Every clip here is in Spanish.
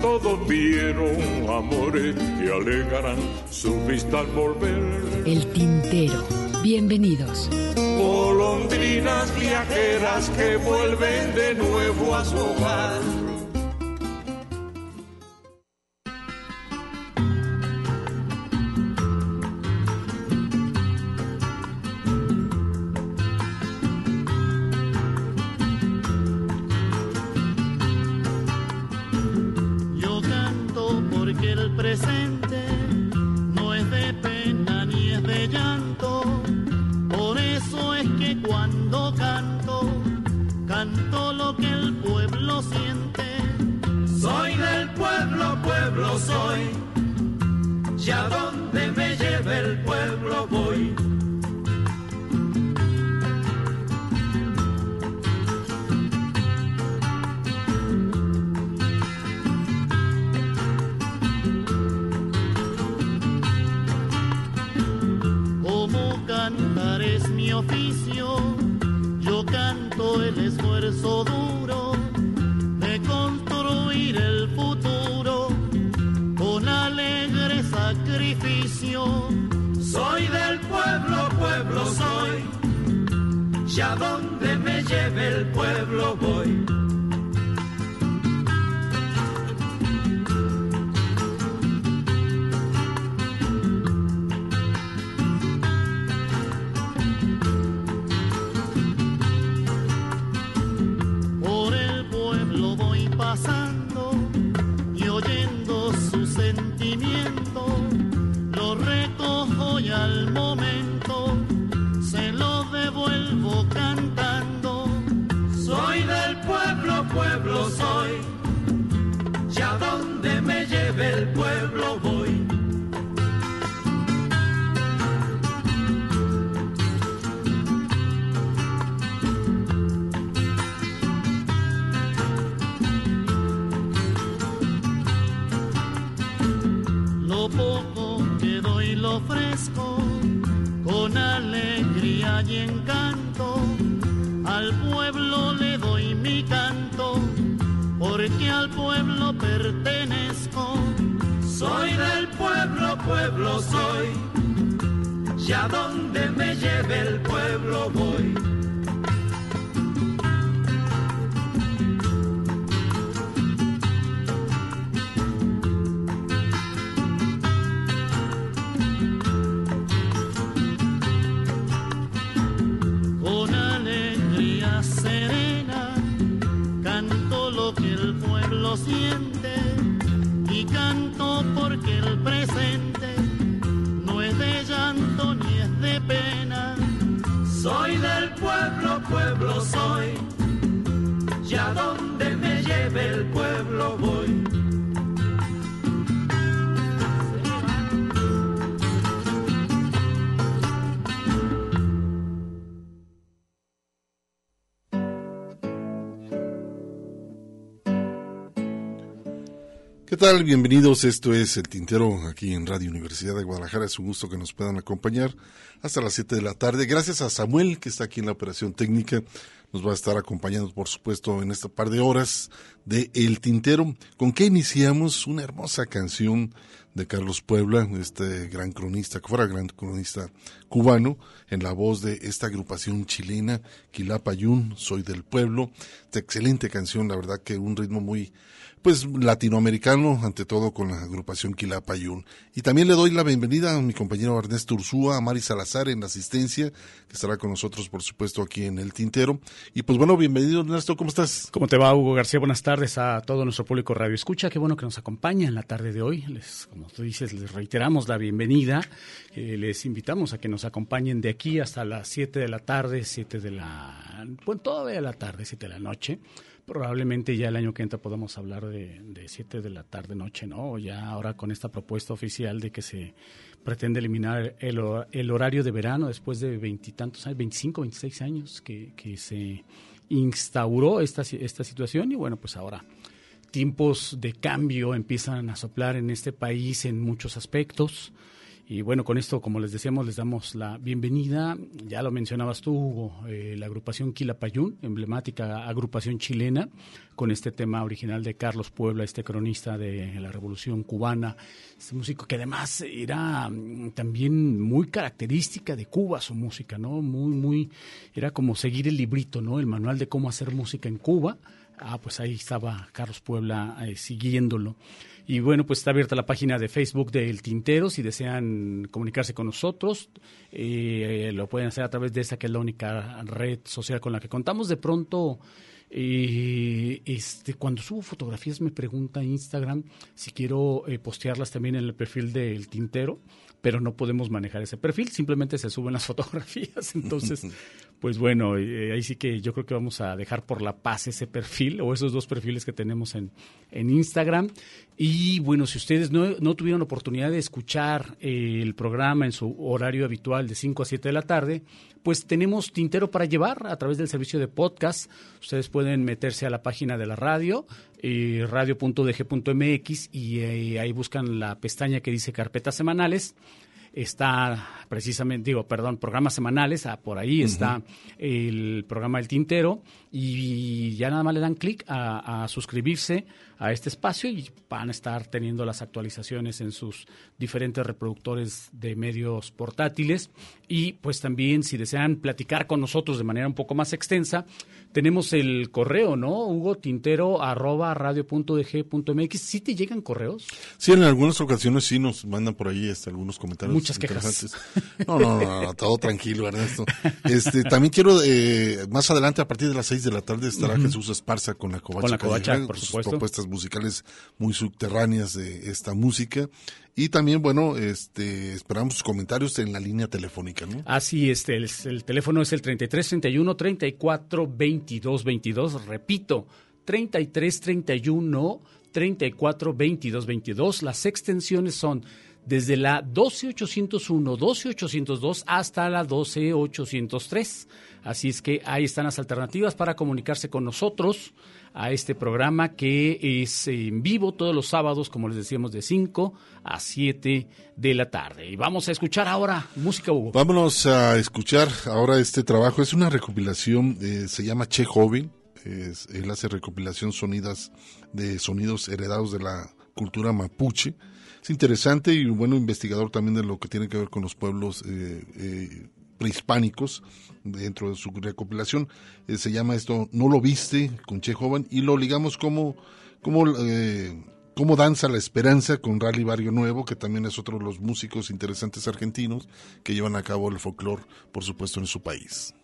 Todos vieron amores que alegarán su vista al volver. El tintero. Bienvenidos. Golondrinas viajeras que vuelven de nuevo a su hogar. Y canto porque el presente no es de llanto ni es de pena. Soy del pueblo, pueblo soy. Ya donde me lleve el pueblo voy. Bienvenidos. Esto es El Tintero aquí en Radio Universidad de Guadalajara. Es un gusto que nos puedan acompañar hasta las 7 de la tarde. Gracias a Samuel, que está aquí en la operación técnica. Nos va a estar acompañando, por supuesto, en esta par de horas de El Tintero. ¿Con qué iniciamos? Una hermosa canción de Carlos Puebla, este gran cronista, que fuera gran cronista cubano, en la voz de esta agrupación chilena, Quilapayún, Soy del Pueblo. Esta excelente canción, la verdad que un ritmo muy, pues latinoamericano, ante todo con la agrupación Quilapayún. Y también le doy la bienvenida a mi compañero Ernesto Ursúa, a Mari Salazar en la asistencia, que estará con nosotros, por supuesto, aquí en el Tintero. Y pues bueno, bienvenido Ernesto, ¿cómo estás? ¿Cómo te va, Hugo García? Buenas tardes a todo nuestro público Radio Escucha. Qué bueno que nos acompaña en la tarde de hoy. Les, como tú dices, les reiteramos la bienvenida. Eh, les invitamos a que nos acompañen de aquí hasta las 7 de la tarde, 7 de la... Bueno, todavía la tarde, 7 de la noche probablemente ya el año que entra podamos hablar de, de 7 de la tarde noche, ¿no? Ya ahora con esta propuesta oficial de que se pretende eliminar el, el horario de verano después de veintitantos años, 25, 26 años que, se instauró esta situación y bueno, pues ahora tiempos de cambio empiezan a soplar en este país en muchos aspectos. Y bueno, con esto, como les decíamos, les damos la bienvenida. Ya lo mencionabas tú, Hugo, eh, la agrupación Quilapayún, emblemática agrupación chilena, con este tema original de Carlos Puebla, este cronista de la Revolución Cubana, este músico que además era mm, también muy característica de Cuba su música, ¿no? Muy, muy, era como seguir el librito, ¿no? El manual de cómo hacer música en Cuba. Ah, pues ahí estaba Carlos Puebla eh, siguiéndolo. Y bueno, pues está abierta la página de Facebook del Tintero. Si desean comunicarse con nosotros, eh, lo pueden hacer a través de esa que es la única red social con la que contamos. De pronto, eh, este, cuando subo fotografías me pregunta Instagram si quiero eh, postearlas también en el perfil del Tintero, pero no podemos manejar ese perfil, simplemente se suben las fotografías. Entonces, pues bueno, eh, ahí sí que yo creo que vamos a dejar por la paz ese perfil o esos dos perfiles que tenemos en, en Instagram. Y bueno, si ustedes no, no tuvieron oportunidad de escuchar eh, el programa en su horario habitual de 5 a 7 de la tarde, pues tenemos tintero para llevar a través del servicio de podcast. Ustedes pueden meterse a la página de la radio, eh, radio.dg.mx, y eh, ahí buscan la pestaña que dice carpetas semanales. Está precisamente, digo, perdón, programas semanales, ah, por ahí está el programa El Tintero. Y ya nada más le dan clic a, a, suscribirse a este espacio y van a estar teniendo las actualizaciones en sus diferentes reproductores de medios portátiles y pues también si desean platicar con nosotros de manera un poco más extensa, tenemos el correo, ¿no? Hugo Tintero arroba radio.dg.mx. ¿Sí te llegan correos? Sí, en algunas ocasiones sí nos mandan por ahí este, algunos comentarios. Muchas quejas. No, no, no, no, todo tranquilo, Ernesto. Este, también quiero, eh, más adelante, a partir de las seis de la tarde, estará uh -huh. Jesús Esparza con la Covacha. Con la Covacha, por sus propuestas musicales muy subterráneas de esta música. Y también, bueno, este, esperamos sus comentarios en la línea telefónica. Así, este, el, el teléfono es el 3331 34 22 22. Repito, 33 31 34 22 22. Las extensiones son desde la 12801, 12802 hasta la 12803. Así es que ahí están las alternativas para comunicarse con nosotros a este programa que es en vivo todos los sábados, como les decíamos, de 5 a 7 de la tarde. Y vamos a escuchar ahora música, Hugo. Vámonos a escuchar ahora este trabajo. Es una recopilación, eh, se llama Che Joven. Él hace recopilación sonidas de sonidos heredados de la cultura mapuche. Es interesante y un buen investigador también de lo que tiene que ver con los pueblos eh, eh, prehispánicos dentro de su recopilación. Eh, se llama esto No lo viste con Che Joven y lo ligamos como, como, eh, como danza la esperanza con Rally Barrio Nuevo, que también es otro de los músicos interesantes argentinos que llevan a cabo el folclore, por supuesto, en su país.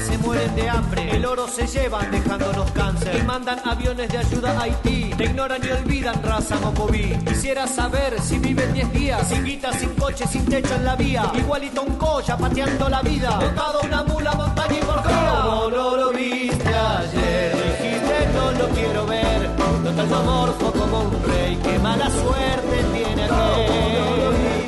Se mueren de hambre. El oro se llevan dejándonos cáncer. Y mandan aviones de ayuda a Haití. Te ignoran y olvidan raza mocoví. Quisiera saber si viven 10 días. Sin guita, sin coche, sin techo en la vía. Igualito un colla pateando la vida. Botado una mula, montaña y por ¿Cómo no lo viste ayer? Dijiste no lo quiero ver. Total tu amor fue como un rey. Qué mala suerte tiene aquel.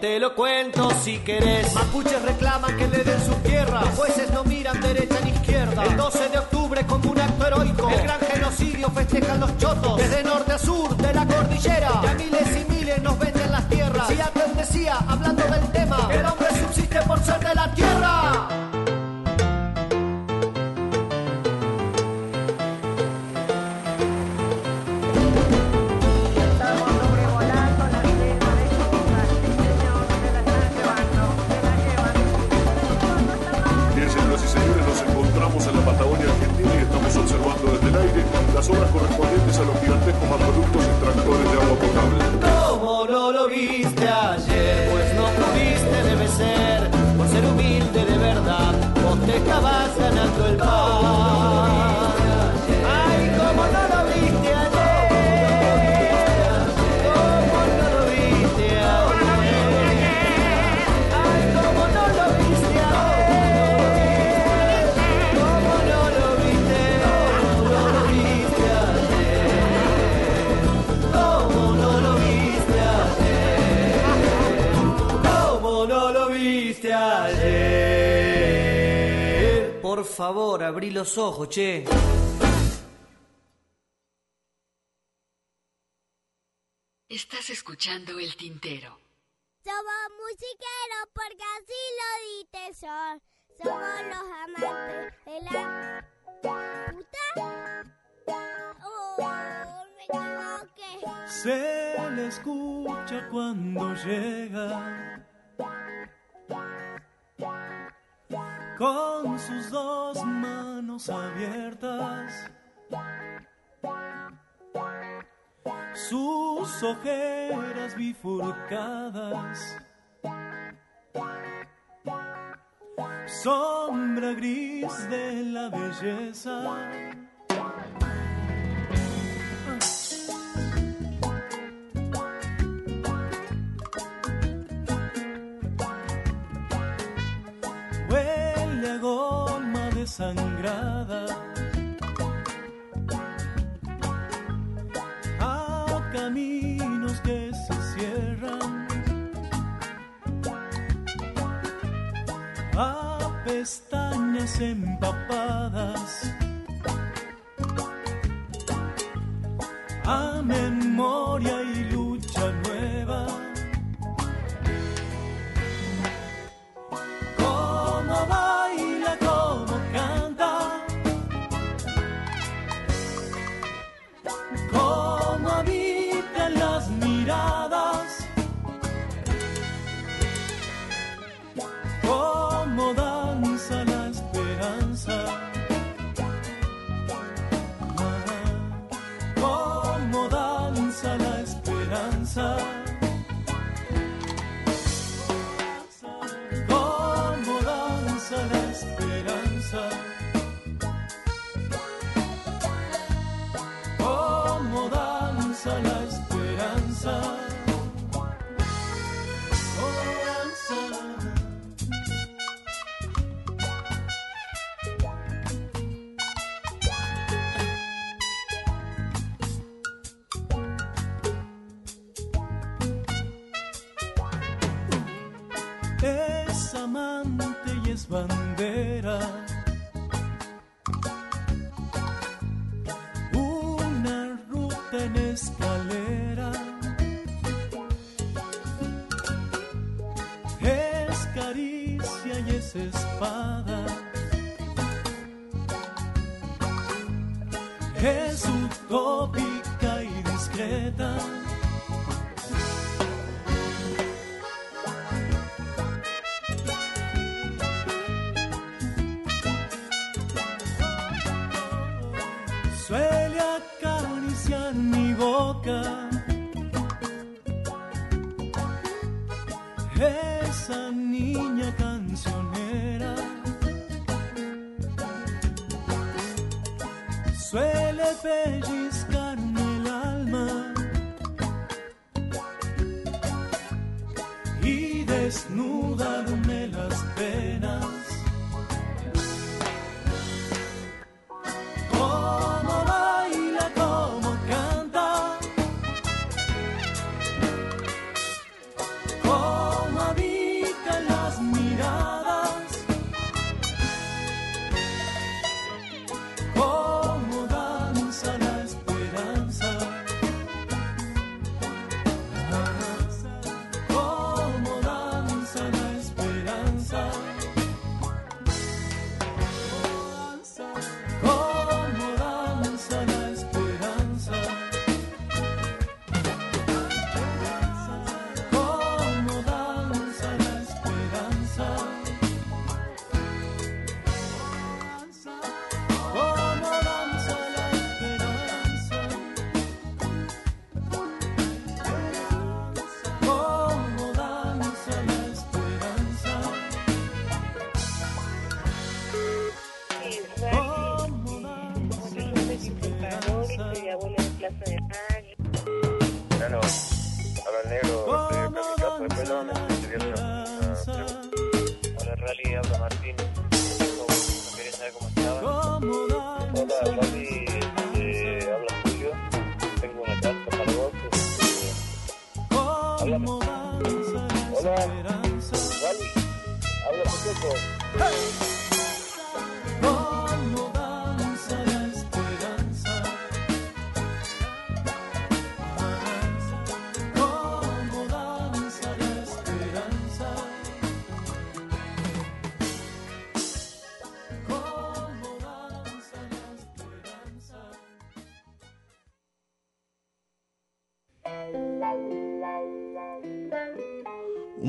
Te lo cuento si querés. Mapuches reclaman que le den sus tierras. Los jueces no miran derecha ni izquierda. El 12 de octubre como un acto heroico. El gran genocidio festejan los chotos. Desde norte a sur de la cordillera. Ya miles y miles nos los ojos, che. Ojeras bifurcadas, sombra gris de la belleza. huele a goma desangrada, a pestañas empapadas, a memoria y lucha nueva. Cómo baila, cómo canta, cómo habita las miradas, cómo danza la esperanza, cómo danza la esperanza. Cómo danza la esperanza. Cómo danza la esperanza. Es amante y es bandera. Una ruta en escalera. Es caricia y es espada. Es utópica y discreta.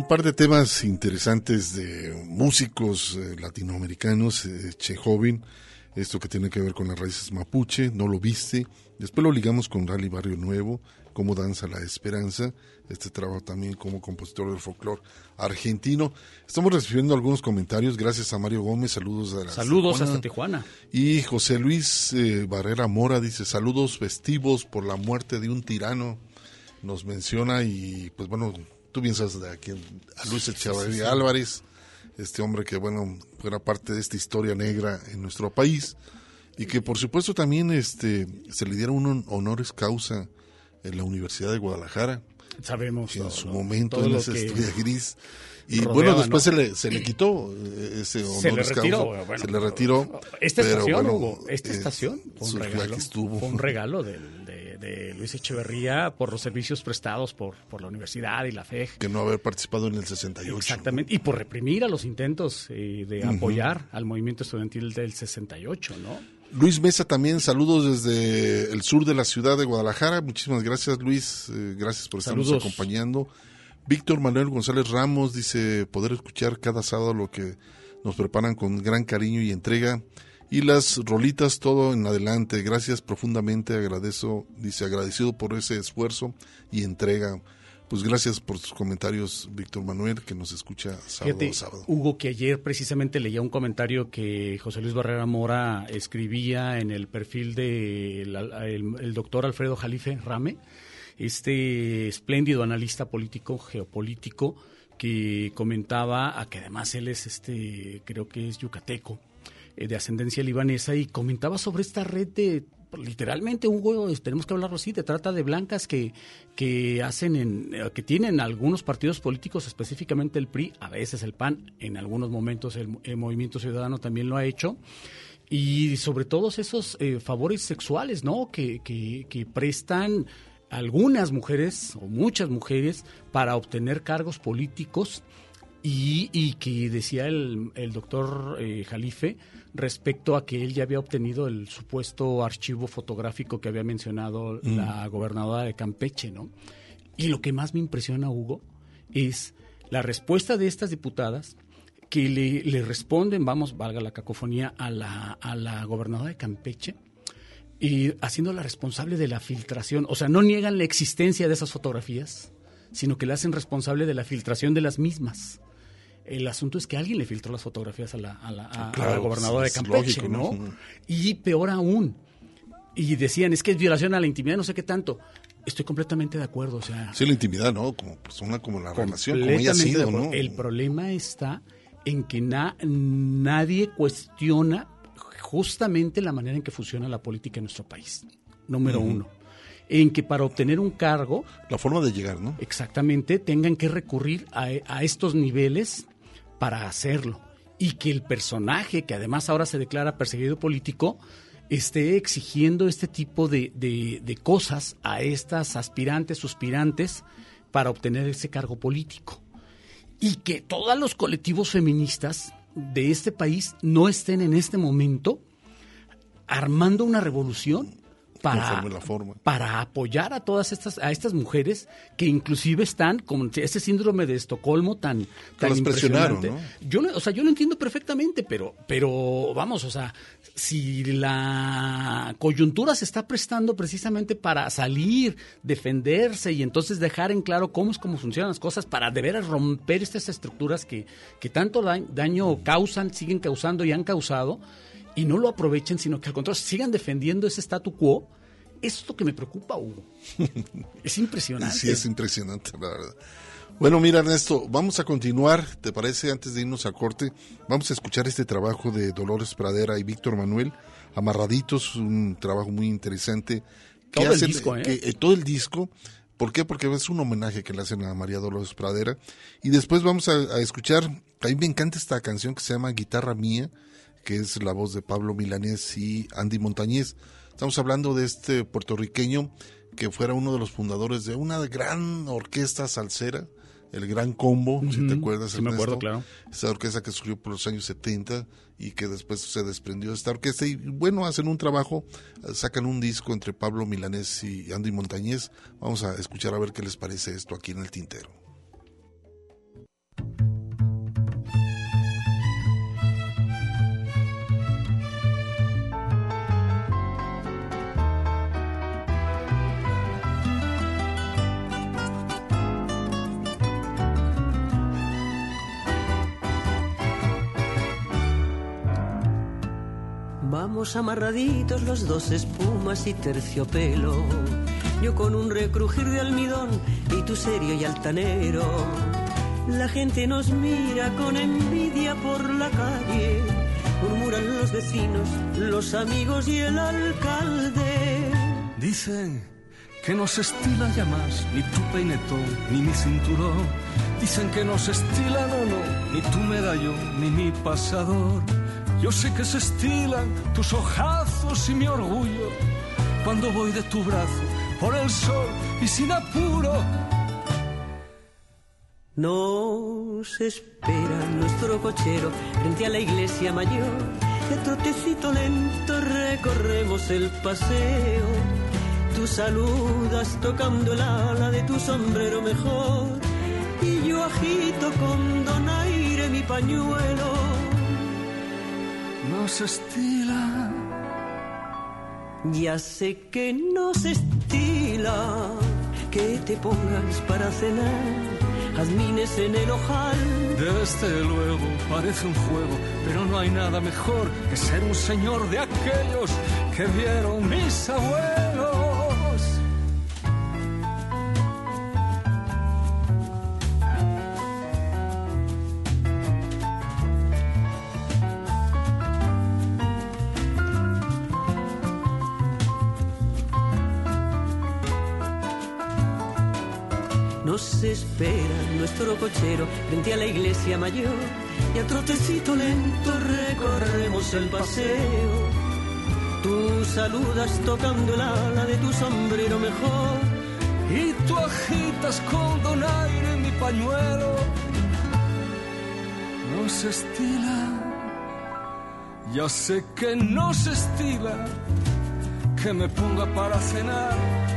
Par de temas interesantes de músicos eh, latinoamericanos, eh, Che Joven, esto que tiene que ver con las raíces mapuche, no lo viste. Después lo ligamos con Rally Barrio Nuevo, cómo danza la esperanza, este trabajo también como compositor del folclore argentino. Estamos recibiendo algunos comentarios, gracias a Mario Gómez, saludos a la Saludos hasta Tijuana. Y José Luis eh, Barrera Mora dice, saludos festivos por la muerte de un tirano. Nos menciona y pues bueno, tú piensas de aquí a Luis Echeverría sí. Álvarez, este hombre que bueno, fuera parte de esta historia negra en nuestro país y que por supuesto también este se le dieron un honores causa en la Universidad de Guadalajara. Sabemos en todo, su momento Todo en esa estrella gris. Y rodeaba, bueno, después ¿no? se, le, se le quitó eh, ese honor Se le retiró, bueno, se le retiró. Esta pero estación, bueno, Hugo, esta eh, estación fue un regalo. estuvo. Fue un regalo del- de, de Luis Echeverría por los servicios prestados por, por la universidad y la FEG. Que no haber participado en el 68. Exactamente, y por reprimir a los intentos eh, de apoyar al movimiento estudiantil del 68, ¿no? Luis Mesa también, saludos desde el sur de la ciudad de Guadalajara. Muchísimas gracias, Luis. Eh, gracias por estarnos Saludos. acompañando. Víctor Manuel González Ramos dice poder escuchar cada sábado lo que nos preparan con gran cariño y entrega. Y las rolitas, todo en adelante. Gracias profundamente, agradezco, dice agradecido por ese esfuerzo y entrega. Pues gracias por sus comentarios, Víctor Manuel, que nos escucha sábado Fíjate, a sábado. Hugo, que ayer precisamente leía un comentario que José Luis Barrera Mora escribía en el perfil de la- el, el doctor Alfredo Jalife Rame, este espléndido analista político, geopolítico, que comentaba, a que además él es este, creo que es yucateco, de ascendencia libanesa, y comentaba sobre esta red de literalmente Hugo tenemos que hablarlo así de trata de blancas que que hacen en eh, que tienen algunos partidos políticos específicamente el PRI a veces el PAN en algunos momentos el, Movimiento Ciudadano también lo ha hecho y sobre todos esos eh, favores sexuales no que, que, que prestan algunas mujeres o muchas mujeres para obtener cargos políticos y, y que decía el, el doctor eh, Jalife respecto a que él ya había obtenido el supuesto archivo fotográfico que había mencionado Mm. la gobernadora de Campeche, ¿no? Y lo que más me impresiona, Hugo, es la respuesta de estas diputadas que le, le responden, vamos, valga la cacofonía, a la, a la gobernadora de Campeche, y haciéndola responsable de la filtración. O sea, no niegan la existencia de esas fotografías, sino que la hacen responsable de la filtración de las mismas. El asunto es que alguien le filtró las fotografías a la, a la, a- a Claro, la gobernadora de Campeche, lógico, ¿no? ¿no? Y peor aún. Y decían, es que es violación a la intimidad, no sé qué tanto. Estoy completamente de acuerdo, o sea. Sí, la intimidad, ¿no? Como persona, como la relación, como ella ha sido. ¿no? El problema está en que na- nadie cuestiona justamente la manera en que funciona la política en nuestro país. Número uno. En que para obtener un cargo, La forma de llegar, ¿no? exactamente, tengan que recurrir a, a estos niveles para hacerlo. Y que el personaje, que además ahora se declara perseguido político, esté exigiendo este tipo de, de- cosas a estas aspirantes, suspirantes, para obtener ese cargo político. Y que todos los colectivos feministas de este país no estén en este momento armando una revolución para, Conforme la forma. para apoyar a todas estas a estas mujeres que inclusive están con ese síndrome de Estocolmo tan tan impresionante. Yo lo- o sea, yo lo entiendo perfectamente, pero pero vamos, o sea, si la coyuntura se está prestando precisamente para salir, defenderse y entonces dejar en claro cómo es cómo funcionan las cosas para de veras romper estas estructuras que que tanto da- daño causan, siguen causando y han causado y no lo aprovechen, sino que al contrario sigan defendiendo ese statu quo. Eso es lo que me preocupa, Hugo. Es impresionante. Sí, es impresionante, la verdad. Bueno, mira, Ernesto, vamos a continuar, ¿te parece? Antes de irnos a corte, vamos a escuchar este trabajo de Dolores Pradera y Víctor Manuel, Amarraditos, un trabajo muy interesante. que Todo el disco, ¿eh? que- todo el disco. ¿Por qué? Porque es un homenaje que le hacen a María Dolores Pradera. Y después vamos a, a escuchar, a mí me encanta esta canción que se llama Guitarra Mía, que es la voz de Pablo Milanés y Andy Montañez. Estamos hablando de este puertorriqueño que fuera uno de los fundadores de una gran orquesta salsera, el Gran Combo, si te acuerdas. sí me acuerdo, Ernesto. claro. Esa orquesta que surgió por los años 70 y que después se desprendió de esta orquesta. Y bueno, hacen un trabajo, sacan un disco entre Pablo Milanés y Andy Montañez. Vamos a escuchar a ver qué les parece esto aquí en el tintero. Vamos amarraditos los dos espumas y terciopelo. Yo con un recrujir de almidón y tú serio y altanero. La gente nos mira con envidia por la calle. Murmuran los vecinos, los amigos y el alcalde. Dicen que no se estila ya más ni tu peinetón ni mi cinturón. Dicen que no se estila, no, no, ni tu medallón ni mi pasador. Yo sé que se estilan tus ojazos y mi orgullo cuando voy de tu brazo por el sol y sin apuro. Nos espera nuestro cochero frente a la iglesia mayor. De trotecito lento recorremos el paseo. Tú saludas tocando el ala de tu sombrero mejor. Y yo agito con donaire mi pañuelo. No se estila. Ya sé que no estila que te pongas para cenar jazmines en el ojal. Desde luego parece un juego, pero no hay nada mejor que ser un señor de aquellos que vieron mis abuelos. Nos espera nuestro cochero frente a la iglesia mayor y a trotecito lento recorremos el paseo. Tú saludas tocando el ala de tu sombrero mejor y tú agitas con donaire mi pañuelo. No se estila, ya sé que no se estila que me ponga para cenar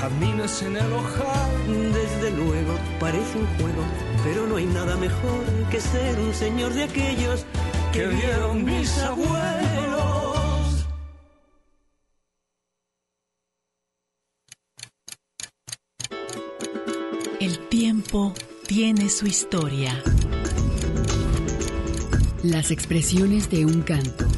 Jazmines en el ojal, desde luego parece un juego, pero no hay nada mejor que ser un señor de aquellos que vieron mis abuelos. El tiempo tiene su historia. Las expresiones de un canto.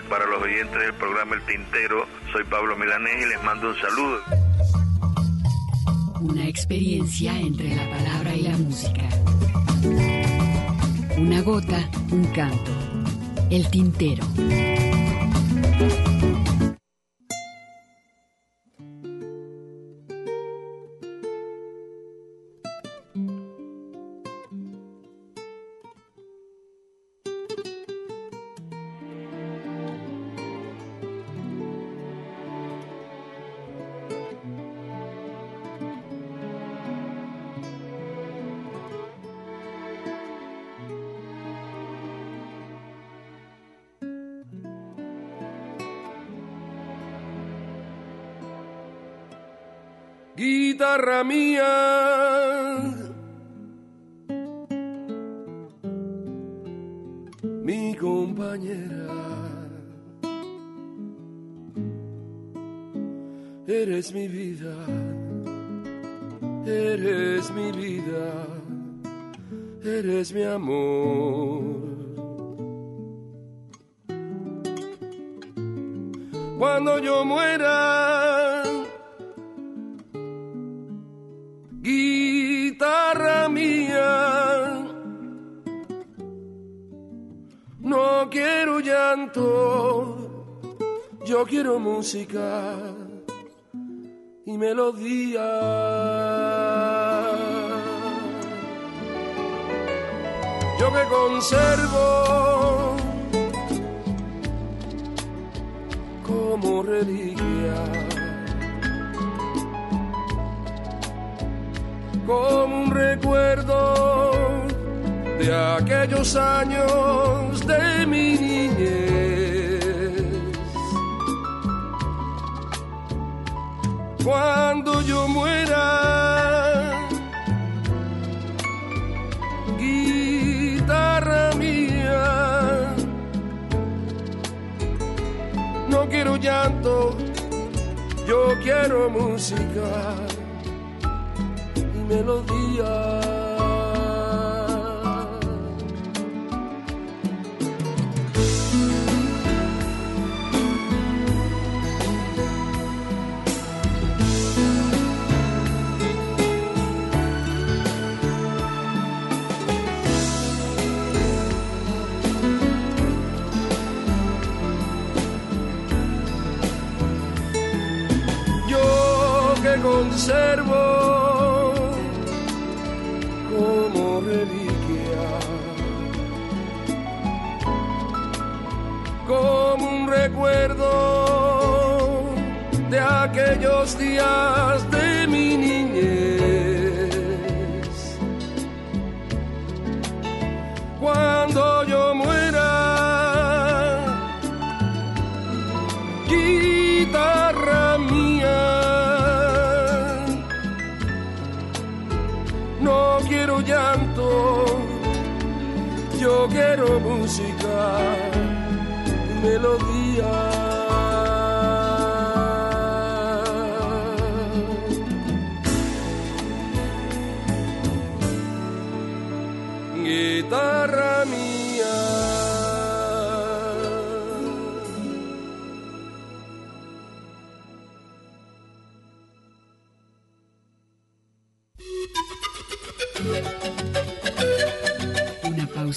Para los oyentes del programa El Tintero, soy Pablo Milanés y les mando un saludo. Una experiencia entre la palabra y la música. Una gota, un canto. El Tintero. Mía. Mi compañera, eres mi vida, eres mi vida, eres mi amor. Cuando yo muera, quiero llanto, yo quiero música y melodía. Yo que conservo como reliquia. como un recuerdo de aquellos años de mi niñez. Cuando yo muera, guitarra mía, no quiero llanto, yo quiero música melodía. Conservo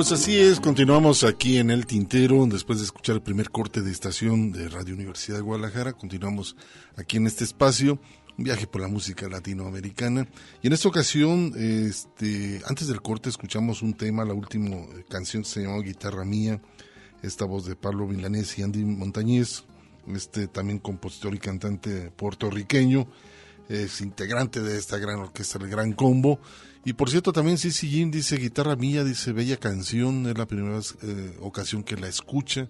Pues así es, continuamos aquí en el Tintero, después de escuchar el primer corte de estación de Radio Universidad de Guadalajara, continuamos aquí en este espacio, un viaje por la música latinoamericana. Y en esta ocasión, este, antes del corte escuchamos un tema, la última canción se llamó Guitarra Mía, esta voz de Pablo Milanés y Andy Montañez, este también compositor y cantante puertorriqueño, es integrante de esta gran orquesta, el Gran Combo. Y por cierto, también Cici Jim dice guitarra mía, dice bella canción, es la primera eh, ocasión que la escucha.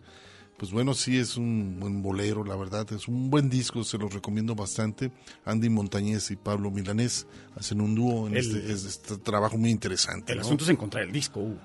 Pues bueno, sí es un buen bolero, la verdad, es un buen disco, se los recomiendo bastante. Andy Montañez y Pablo Milanés hacen un dúo en El- este, es- este trabajo muy interesante. El ¿no? asunto es encontrar el disco. Hugo.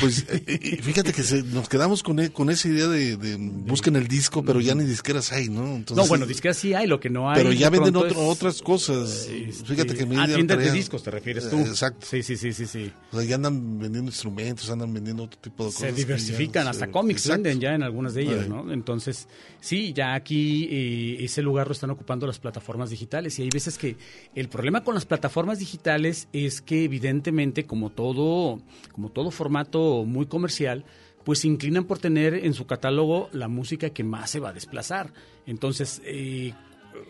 Pues eh, fíjate que se- nos quedamos con, e- con esa idea de, de busquen el disco, pero ya ni disqueras hay, ¿no? Entonces, no, bueno, disqueras sí hay, lo que no hay. Pero ya de venden otro- es- otras cosas. Fíjate que mi Ah, tiendas de discos te refieres tú. Exacto. Sí, sí, sí, sí, sí. O sea, ya andan vendiendo instrumentos, andan vendiendo otro tipo de Se cosas. ya diversifican, hasta se- cómics venden ya en algunas de ellas. ¿no? Entonces, sí, ya aquí eh, ese lugar lo están ocupando las plataformas digitales y hay veces que el problema con las plataformas digitales es que evidentemente como todo como todo formato muy comercial, pues se inclinan por tener en su catálogo la música que más se va a desplazar. Entonces, eh,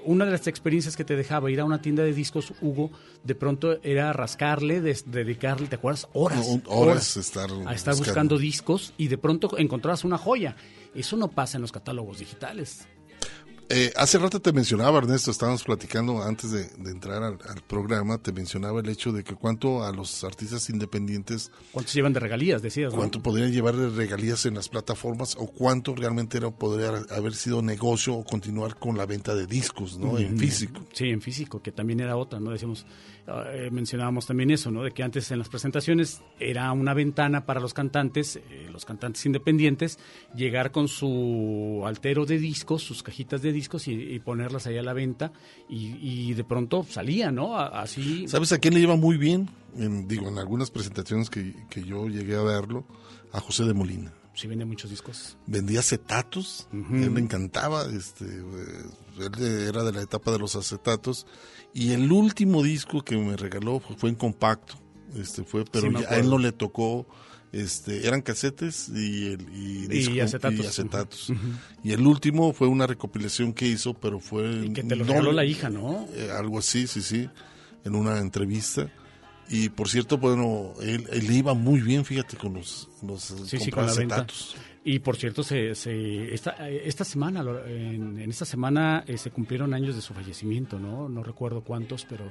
una de las experiencias que te dejaba ir a una tienda de discos, Hugo, de pronto era rascarle, des- dedicarle, ¿te acuerdas? Horas. No, horas estar a estar buscando. buscando discos y de pronto encontrabas una joya. Eso no pasa en los catálogos digitales. Eh, hace rato te mencionaba, Ernesto, estábamos platicando antes de, de entrar al, al programa, te mencionaba el hecho de que cuánto a los artistas independientes, ¿Cuántos llevan de regalías, decías? no? cuánto podrían llevar de regalías en las plataformas o cuánto realmente era, podría haber sido negocio o continuar con la venta de discos, ¿no? En físico. Sí, en físico, que también era otra, ¿no? Decíamos, eh, mencionábamos también eso, ¿no? De que antes en las presentaciones era una ventana para los cantantes, eh, los cantantes independientes, llegar con su altero de discos, sus cajitas de discos y, y ponerlas ahí a la venta y, y de pronto salía, ¿no? A- Así. ¿Sabes a quién le iba muy bien? En, digo, en algunas presentaciones que, que yo llegué a verlo, a José de Molina. Sí, vende muchos discos. vendía acetatos, él le encantaba, este, eh, él era de la etapa de los acetatos y el último disco que me regaló fue, fue en compacto, este fue, pero Sí, me ya a él no le tocó, este, eran casetes y, el, y, disco- acetatos. y acetatos. Y el último fue una recopilación que hizo, pero fue Y que te lo no regaló la hija, ¿no? eh, algo así, sí, sí, en una entrevista. Y por cierto, bueno, él, él le iba muy bien, fíjate, con los, los Sí, sí, comprar con la venta. acetatos. Y por cierto, se, se- esta, esta semana, en, en esta semana eh, se cumplieron años de su fallecimiento, ¿no? No recuerdo cuántos, pero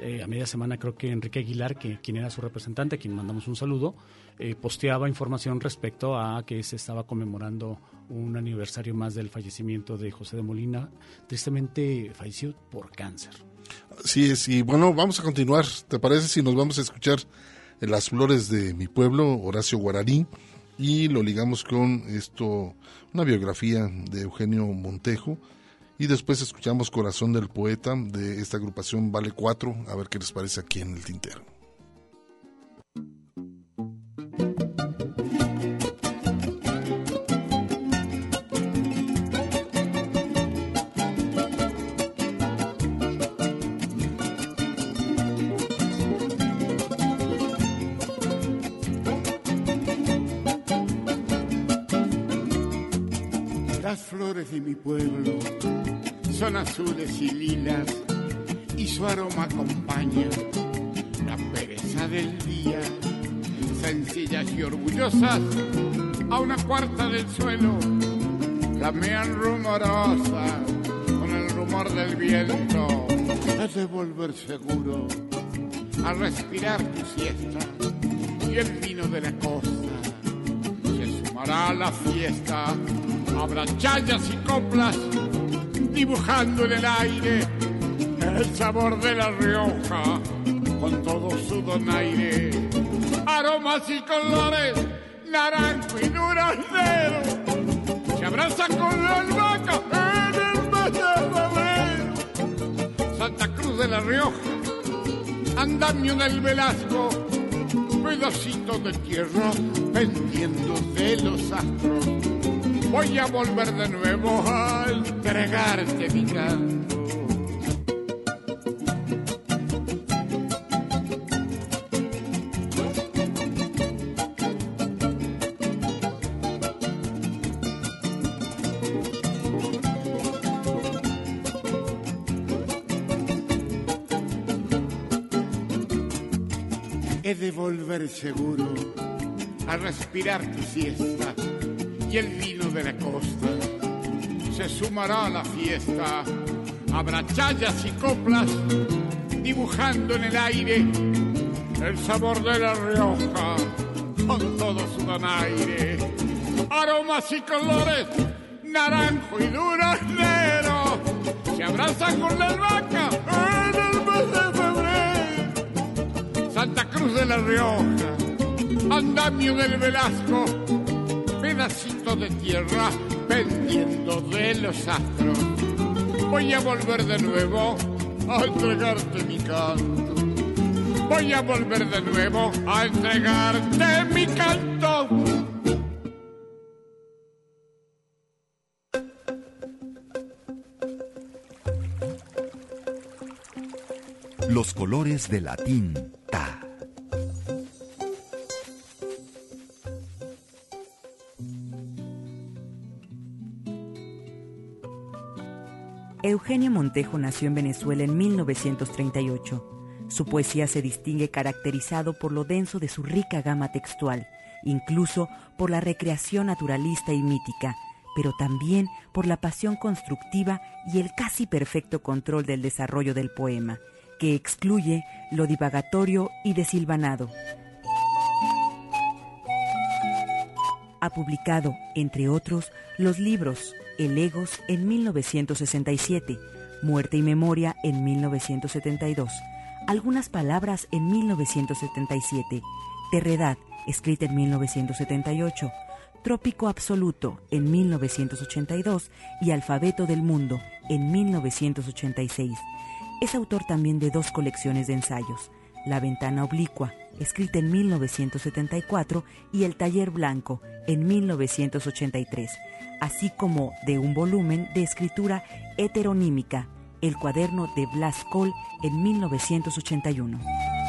eh, a media semana creo que Enrique Aguilar, que quien era su representante, a quien mandamos un saludo, eh, posteaba información respecto a que se estaba conmemorando un aniversario más del fallecimiento de José de Molina. Tristemente falleció por cáncer. Sí, es, y bueno, vamos a continuar. ¿Te parece si nos vamos a escuchar en Las Flores de mi pueblo, Horacio Guaraní, y lo ligamos con esto, una biografía de Eugenio Montejo, y después escuchamos Corazón del Poeta de esta agrupación Vale 4, a ver qué les parece aquí en el tintero. Flores de mi pueblo son azules y lilas y su aroma acompaña la pereza del día. Sencillas y orgullosas, a una cuarta del suelo, flamean rumorosas con el rumor del viento. Has de volver seguro a respirar tu siesta y el vino de la costa se sumará a la fiesta. Habrá chayas y coplas dibujando en el aire el sabor de la Rioja con todo su donaire. Aromas y colores, naranjo y duraznero, se abraza con la albahaca en el mes de febrero. Santa Cruz de la Rioja, andamio del Velasco, pedacito de tierra pendiendo de los astros. Voy a volver de nuevo a entregarte mi canto. He de volver seguro a respirar tu siesta y el de la costa se sumará a la fiesta. Habrá chayas y coplas dibujando en el aire el sabor de la Rioja con todo su donaire. Aromas y colores, naranjo y duraznero, se abrazan con la albahaca en el mes de febrero. Santa Cruz de la Rioja, andamio del Velasco, pedacito de tierra pendiendo de los astros. Voy a volver de nuevo a entregarte mi canto. Voy a volver de nuevo a entregarte mi canto. Los colores de la tinta. Eugenio Montejo nació en Venezuela en 1938. Su poesía se distingue caracterizado por lo denso de su rica gama textual, incluso por la recreación naturalista y mítica, pero también por la pasión constructiva y el casi perfecto control del desarrollo del poema, que excluye lo divagatorio y desilvanado. Ha publicado, entre otros, los libros El Egos en 1967, Muerte y Memoria en 1972, Algunas Palabras en 1977, Terredad, escrita en 1978, Trópico Absoluto en 1982 y Alfabeto del Mundo en 1986. Es autor también de dos colecciones de ensayos, La Ventana Oblicua, escrita en 1974, y El Taller Blanco, en 1983, así como de un volumen de escritura heteronímica, El Cuaderno de Blas Cole, en 1981.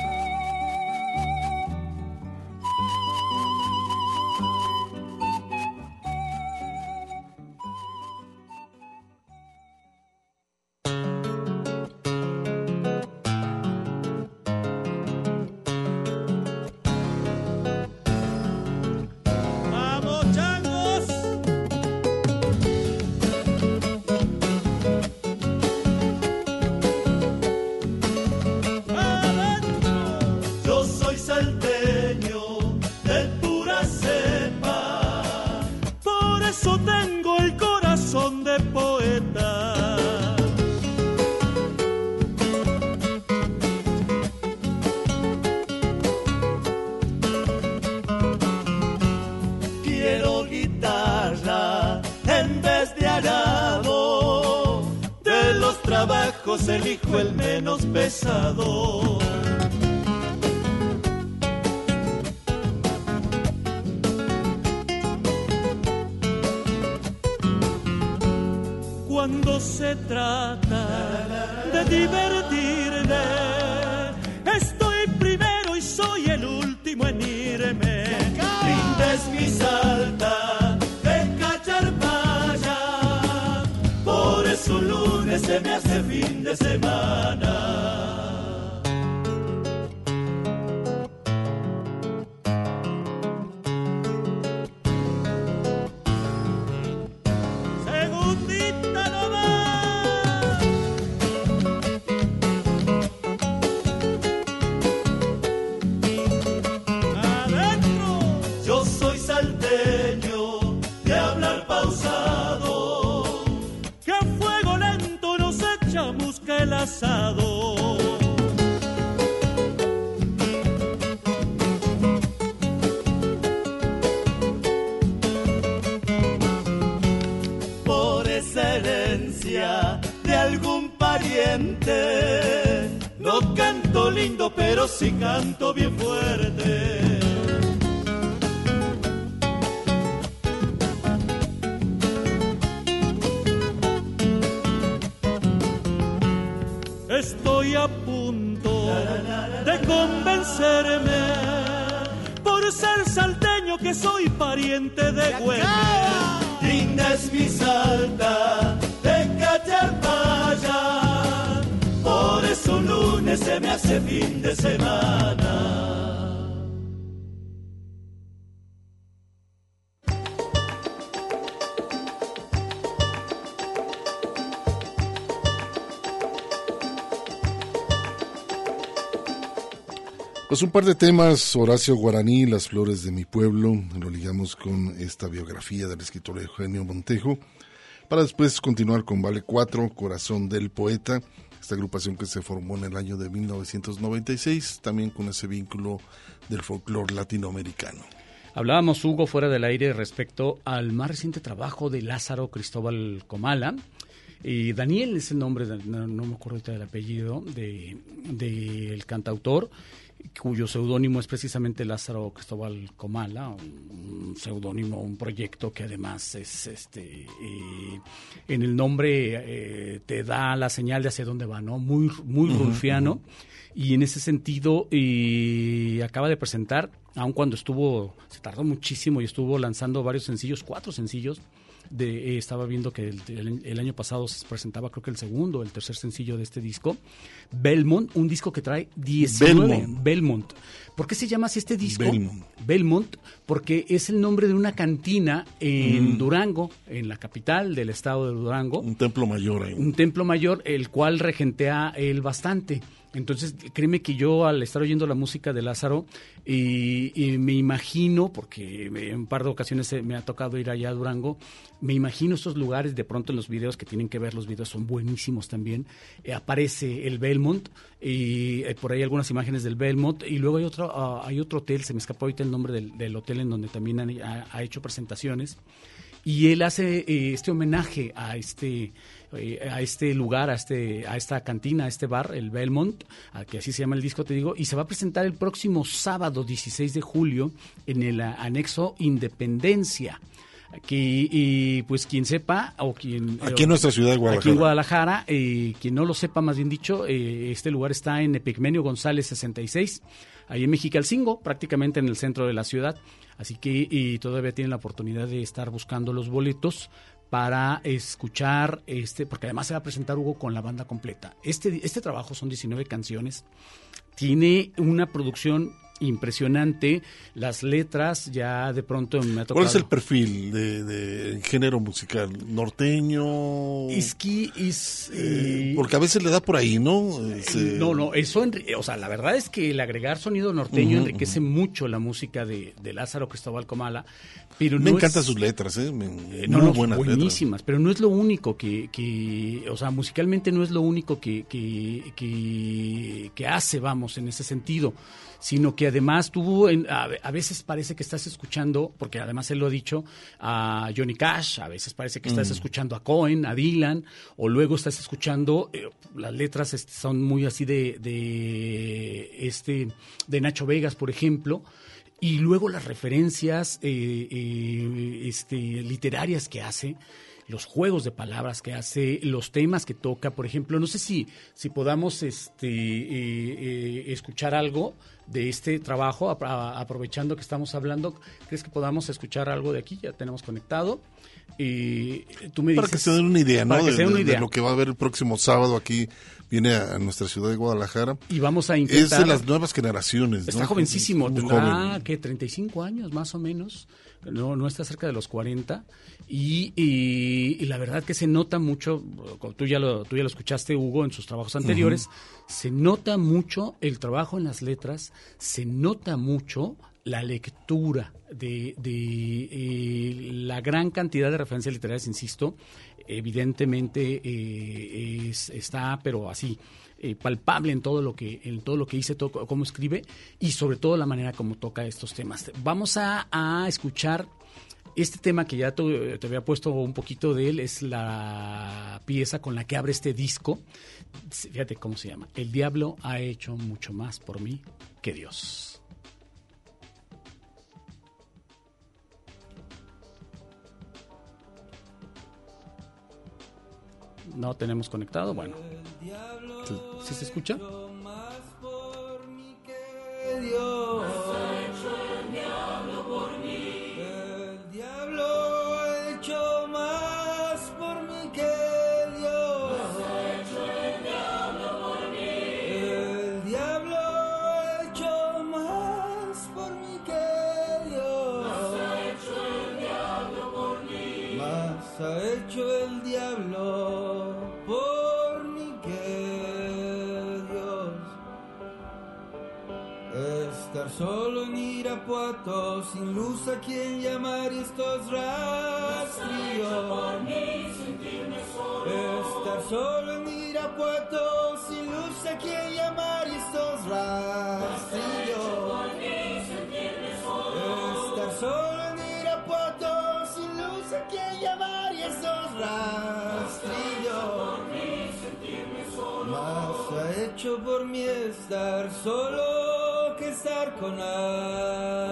Lunes se me hace fin de semana. De temas, Horacio Guaraní, Las Flores de mi Pueblo, lo ligamos con esta biografía del escritor Eugenio Montejo, para después continuar con Vale 4, Corazón del Poeta, esta agrupación que se formó en el año de 1996, también con ese vínculo del folclore latinoamericano. Hablábamos, Hugo, fuera del aire respecto al más reciente trabajo de Lázaro Cristóbal Comala. Y Daniel es el nombre, no, no me acuerdo ahorita del apellido, del de, del cantautor cuyo seudónimo es precisamente Lázaro Cristóbal Comala, un seudónimo, un proyecto que además es este eh, en el nombre eh, te da la señal de hacia dónde va, ¿no? Muy muy rulfiano y en ese sentido eh, acaba de presentar, aun cuando estuvo se tardó muchísimo y estuvo lanzando varios sencillos, cuatro sencillos. De, eh, estaba viendo que el, el- el año pasado se presentaba creo que el segundo, el tercer sencillo de este disco, Belmont, un disco que trae 19 Belmont. Belmont. ¿Por qué se llama así este disco? Belmont. Belmont, porque es el nombre de una cantina en Mm. Durango, en la capital del estado de Durango. Un templo mayor ahí. Un templo mayor, el cual regentea él bastante. Entonces, créeme que yo al estar oyendo la música de Lázaro, y, me imagino, porque en un par de ocasiones me ha tocado ir allá a Durango, me imagino esos lugares, de pronto en los videos que tienen que ver, los videos son buenísimos también, eh, aparece el Belmont, y eh, por ahí algunas imágenes del Belmont, y luego hay otro, ah, hay otro hotel, se me escapó ahorita el nombre del, hotel en donde también han- ha, ha hecho presentaciones, y él hace eh, este homenaje a este eh, a este lugar, a este a esta cantina, a este bar, el Belmont, a que así se llama el disco, te digo, y se va a presentar el próximo sábado 16 de julio en el anexo Independencia. Aquí, y pues quien sepa, o quien... Aquí en nuestra ciudad Guadalajara. Aquí en Guadalajara, eh, quien no lo sepa, más bien dicho, eh, este lugar está en Epigmenio González 66, ahí en Mexicalcingo, prácticamente en el centro de la ciudad. Así que y todavía tienen la oportunidad de estar buscando los boletos para escuchar este, porque además se va a presentar Hugo con la banda completa. Este, este trabajo son 19 canciones, tiene una producción impresionante, las letras ya de pronto me ha tocado. ¿Cuál es el perfil de, de género musical? ¿Norteño? Es que es... Eh, eh, porque a veces le da por ahí, ¿no? Ese- No, no, eso, o sea, la verdad es que el agregar sonido norteño enriquece mucho la música de, de Lázaro Cristóbal Comala, pero Me no encantan sus letras, ¿eh? Me- eh, muy no, no, buenas letras. buenísimas, pero no es lo único que, que, o sea, musicalmente no es lo único que, que, que, que hace, vamos, en ese sentido, sino que además tú, en- a, a veces parece que estás escuchando, porque además él lo ha dicho, a Johnny Cash, a veces parece que estás Mm. escuchando a Cohen, a Dylan, o luego estás escuchando, eh, las letras este, son muy así de, de, este, de Nacho Vegas, por ejemplo, y luego las referencias eh, eh, este, literarias que hace, los juegos de palabras que hace, los temas que toca, por ejemplo, no sé si, si podamos este, eh, eh, escuchar algo de este trabajo, a- aprovechando que estamos hablando, ¿crees que podamos escuchar algo de aquí? Ya tenemos conectado. Y tú me Para dices, que se den una idea, ¿no? Para que de, se den una de- de idea. lo que va a haber el próximo sábado aquí. Viene a, a nuestra ciudad de Guadalajara. Y vamos a Es intentar... de las nuevas generaciones, Está ¿no? jovencísimo, tendrá joven. que 35 años más o menos, no, no está cerca de los 40 y, y- y la verdad que se nota mucho, como tú ya lo, tú ya lo escuchaste Hugo en sus trabajos anteriores, se nota mucho el trabajo en las letras, se nota mucho la lectura de, de, eh, la gran cantidad de referencias literarias, insisto, evidentemente eh, es- está, pero así, eh, palpable en todo lo que en todo lo que dice, todo, cómo escribe y sobre todo la manera como toca estos temas. Vamos a, escuchar Este tema que ya te, te había puesto un poquito de él es la pieza con la que abre este disco. Fíjate cómo se llama. El diablo ha hecho mucho más por mí que Dios. No tenemos conectado, bueno. ¿Sí se escucha? El diablo ha hecho más solo en Irapuato, sin luz a quien llamar y estos rastrillos. Estar solo en Irapuato, sin luz a quien llamar y estos rastrillos. Estar solo en Irapuato, sin luz a quien llamar y estos rastrillos. Más ha hecho por mí estar solo que estar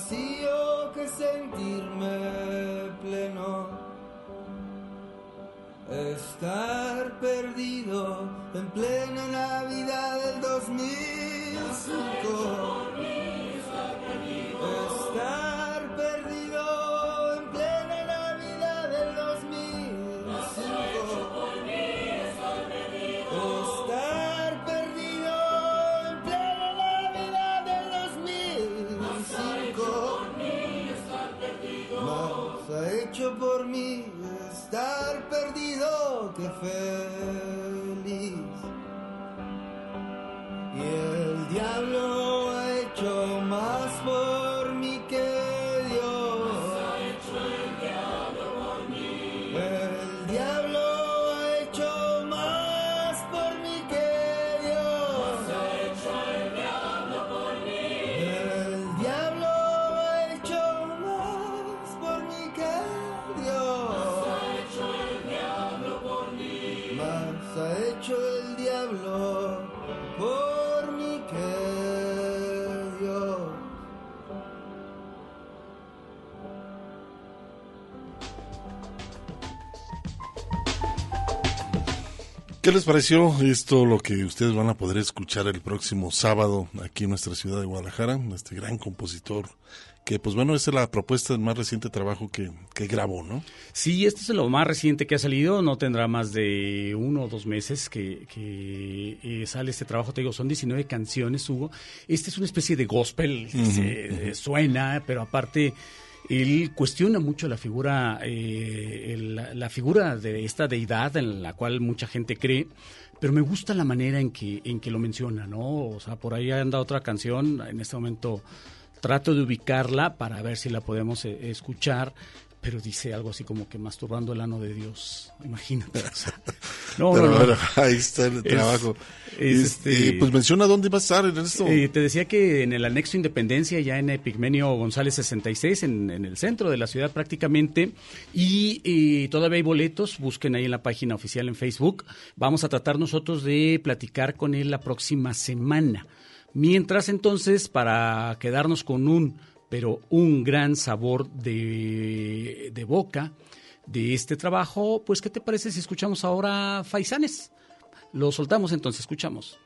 vacío que sentirme pleno. Estar perdido en plena Navidad del 2005. ¿Qué les pareció esto, lo que ustedes van a poder escuchar el próximo sábado aquí en nuestra ciudad de Guadalajara? Este gran compositor que, pues bueno, esa es la propuesta del más reciente trabajo que, que grabó, ¿no? Sí, este es lo más reciente que ha salido, no tendrá más de uno o dos meses que, que eh, sale este trabajo, te digo, son 19 canciones, Hugo. Este es una especie de gospel, se- suena, pero aparte él cuestiona mucho la figura, eh, la, la figura de esta deidad en la cual mucha gente cree, pero me gusta la manera en que, en que lo menciona, ¿no? O sea, por ahí anda otra canción, en este momento trato de ubicarla para ver si la podemos eh, escuchar, pero dice algo así como que masturbando el ano de Dios. Imagínate. no, no, no. ahí está el trabajo. es, Este, este- pues menciona dónde va a estar en esto. Eh, te decía que en el anexo Independencia, ya en Epigmenio González 66, en, en el centro de la ciudad prácticamente, y, y todavía hay boletos, busquen ahí en la página oficial en Facebook. Vamos a tratar nosotros de platicar con él la próxima semana. Mientras entonces, para quedarnos con un, pero un gran sabor de, de boca de este trabajo, pues ¿qué te parece si escuchamos ahora Faisanes? Lo soltamos entonces, escuchamos.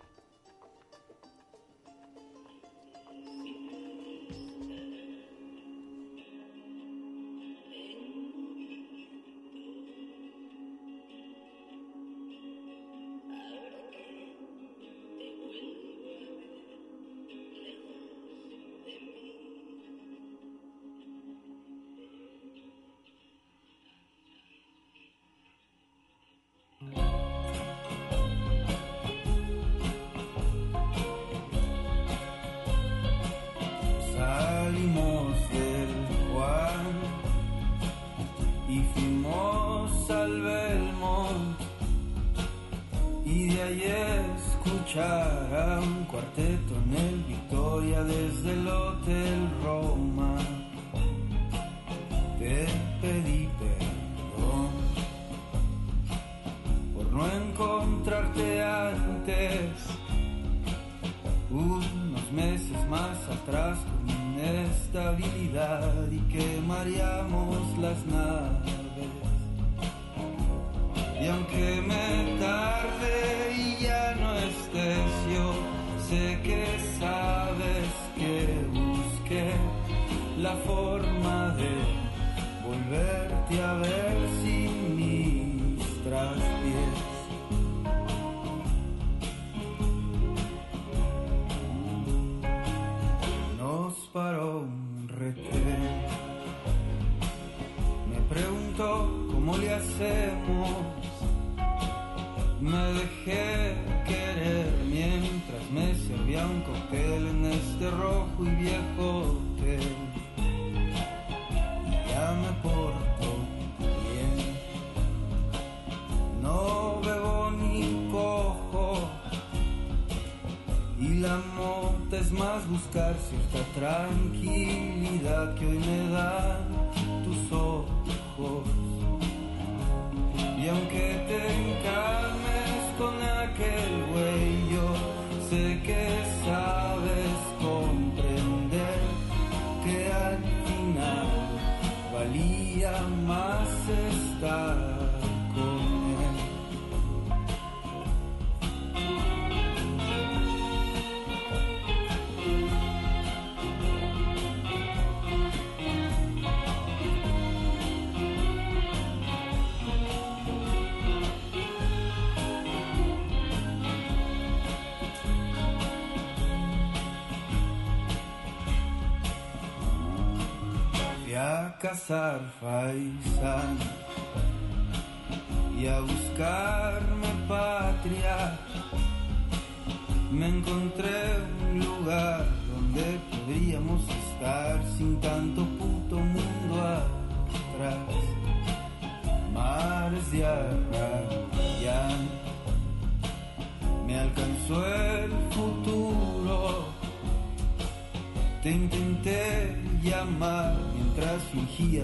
A cazar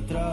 fingía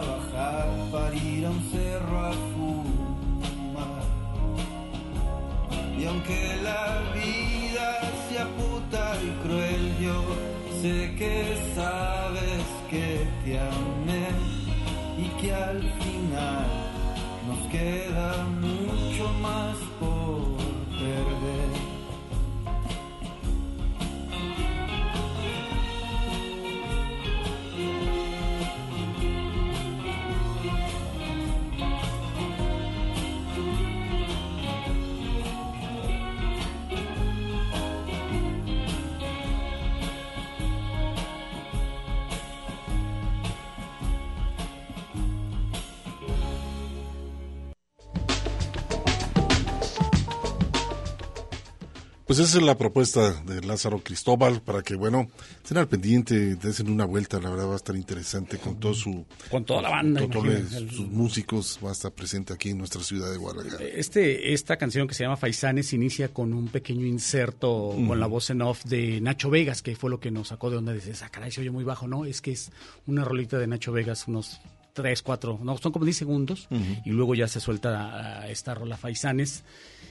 Pues esa es la propuesta de Lázaro Cristóbal para que, bueno, estén al pendiente, den una vuelta, la verdad va a estar interesante con todo su... Con toda la banda. Con todos sus músicos, va a estar presente aquí en nuestra ciudad de Guadalajara. Este, esta canción que se llama Faisanes inicia con un pequeño inserto con la voz en off de Nacho Vegas, que fue lo que nos sacó de onda. Dices, ah, caray, se oye muy bajo. No, es que es una rolita de Nacho Vegas, unos 3, 4, no, son como 10 segundos. Y luego ya se suelta esta rola Faisanes.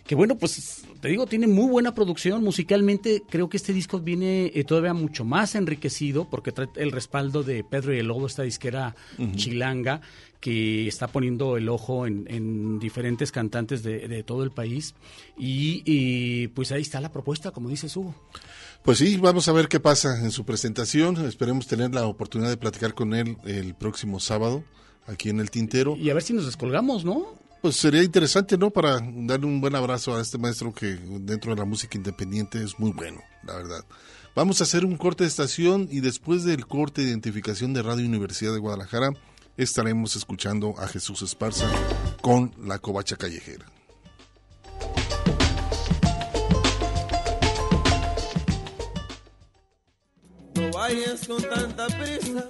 Que bueno, pues te digo, tiene muy buena producción. Musicalmente creo que este disco viene eh, todavía mucho más enriquecido porque trae el respaldo de Pedro y el Lobo, esta disquera chilanga que está poniendo el ojo en, en diferentes cantantes de, de todo el país. Y, y, pues ahí está la propuesta, como dices Hugo. Pues sí, vamos a ver qué pasa en su presentación. Esperemos tener la oportunidad de platicar con él el próximo sábado aquí en el Tintero. Y a ver si nos descolgamos, ¿no? Pues sería interesante, ¿no? Para darle un buen abrazo a este maestro que dentro de la música independiente es muy bueno, la verdad. Vamos a hacer un corte de estación y después del corte de identificación de Radio Universidad de Guadalajara estaremos escuchando a Jesús Esparza con La Covacha Callejera. No vayas con tanta prisa.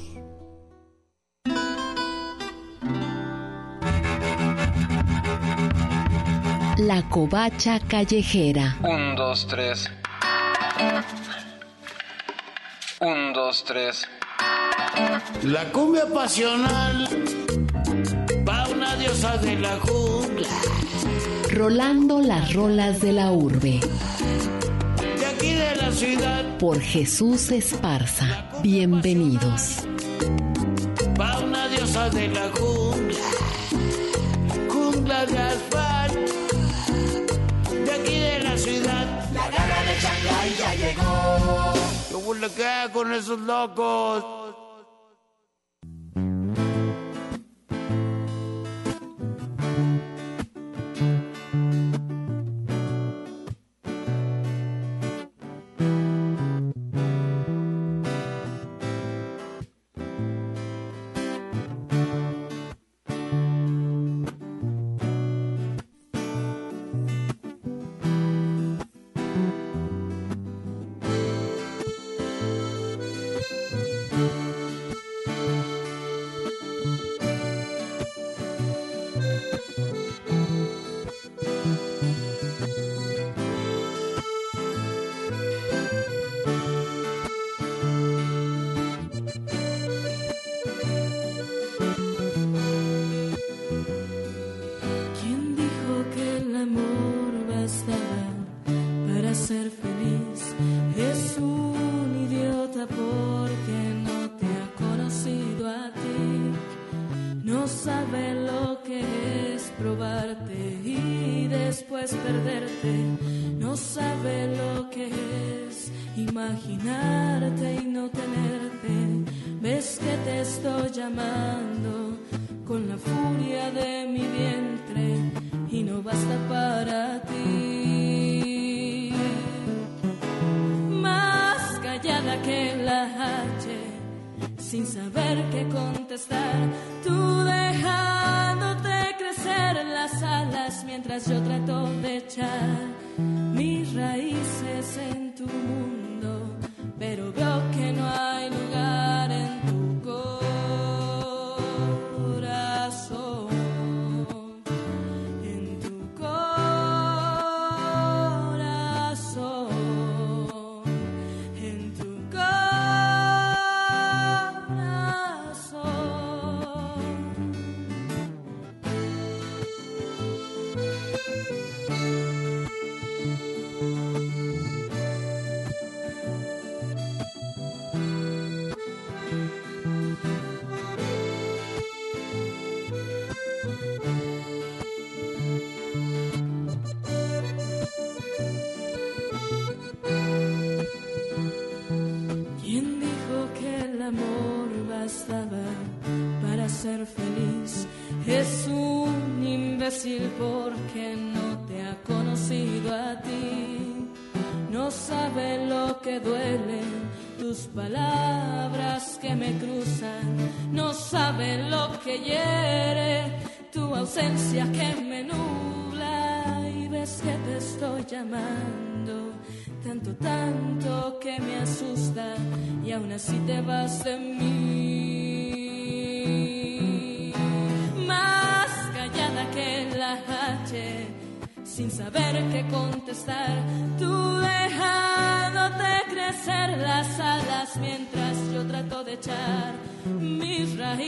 La covacha callejera. Un, dos, tres. Un, dos, tres. La cumbia pasional va una diosa de la jungla. Rolando las rolas de la urbe. De aquí de la ciudad Por Jesús Esparza. Bienvenidos. va una diosa de la jungla. Jungla de asfalto. La gana de Shanghái ya llegó. ¿Qué huele qué con esos locos?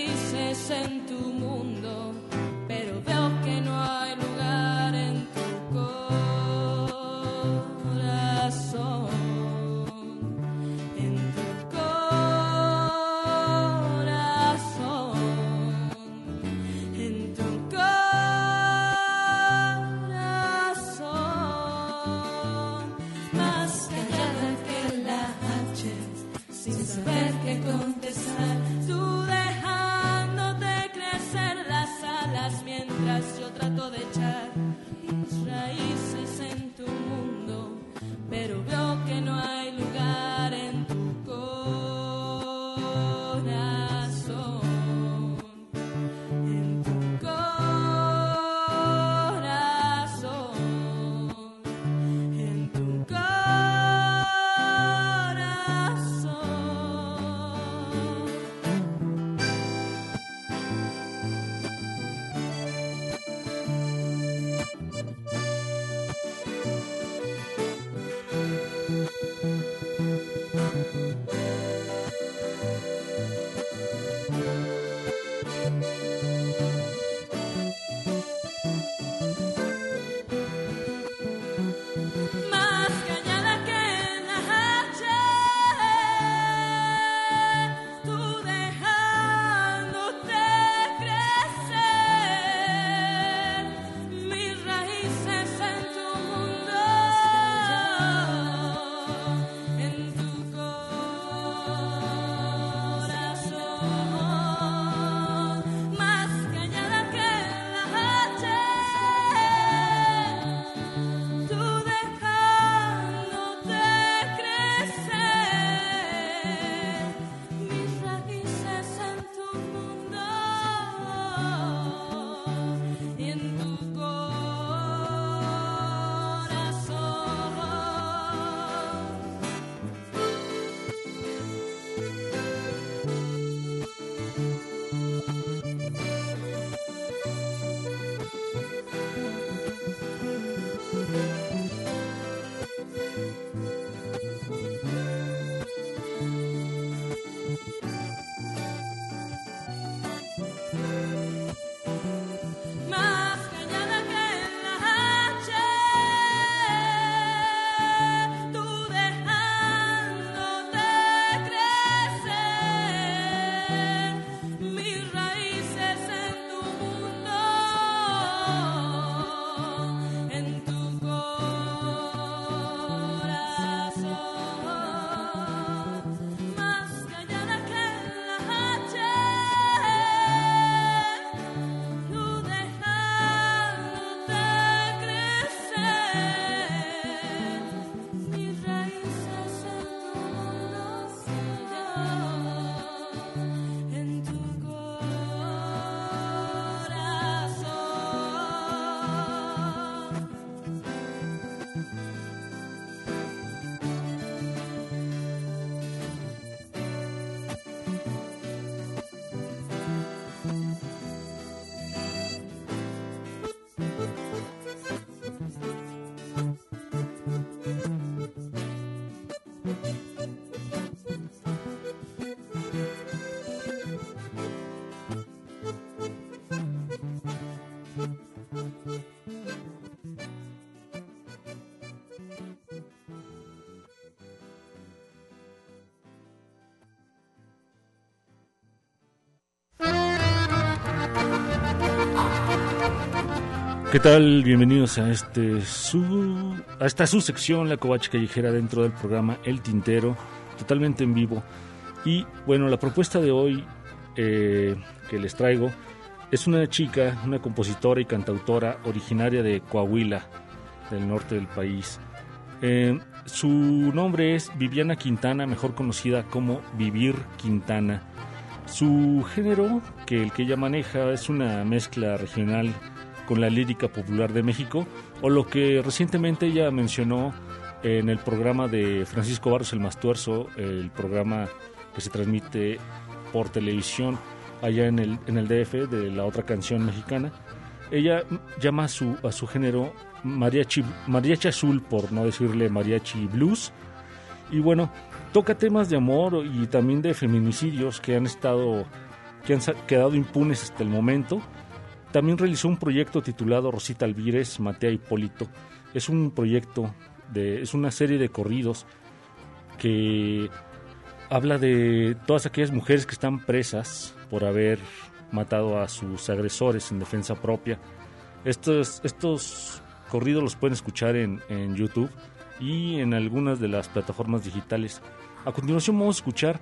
Raíces en tu mundo, ¿Qué tal? Bienvenidos a este su a esta su sección La Covacha Callejera dentro del programa El Tintero, totalmente en vivo. Y bueno, la propuesta de hoy eh, que les traigo Es una chica, una compositora y cantautora originaria de Coahuila, del norte del país. Eh, su nombre es Viviana Quintana, mejor conocida como Vivir Quintana. Su género, que el que ella maneja, es una mezcla regional con la lírica popular de México, o lo que recientemente ella mencionó en el programa de Francisco Barros el Mastuerzo, el programa que se transmite por televisión allá en el, en el DF de la otra canción mexicana. Ella llama a su, a su género mariachi, mariachi azul, por no decirle mariachi blues. Y bueno, toca temas de amor y también de feminicidios que han estado, que han quedado impunes hasta el momento. También realizó un proyecto titulado Rosita Alvírez, Matea Hipólito. Es un proyecto, es una serie de corridos que habla de todas aquellas mujeres que están presas por haber matado a sus agresores en defensa propia. Estos, estos corridos los pueden escuchar en, en YouTube y en algunas de las plataformas digitales. A continuación vamos a escuchar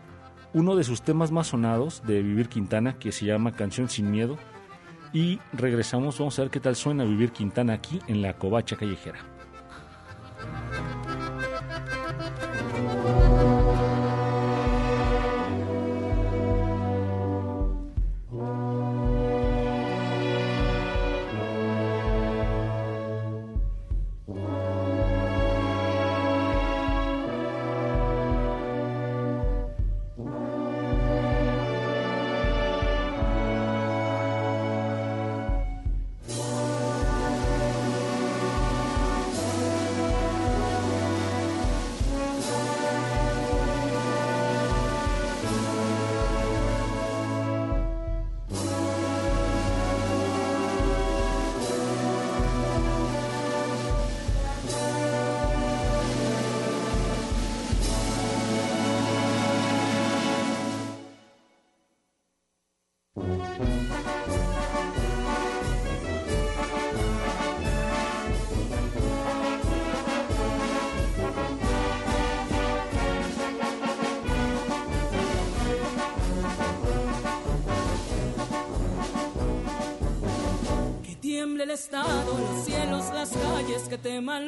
uno de sus temas más sonados de Vivir Quintana que se llama Canción sin Miedo y regresamos, vamos a ver qué tal suena Vivir Quintana aquí en la Covacha Callejera.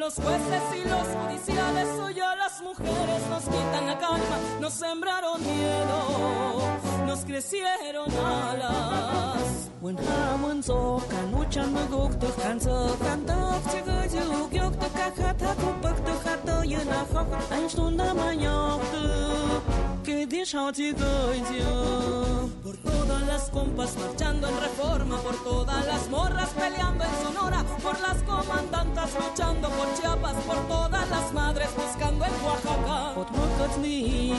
Los jueces y los judiciales. Hoy a las mujeres nos quitan la calma, nos sembraron miedo, nos crecieron alas. When Haman so kan uchan maguk Por todas las compas marchando en reforma, por todas las morras peleando en Sonora, por las comandantas luchando por Chiapas, por todas las madres buscando en Oaxaca. Pot mokat ni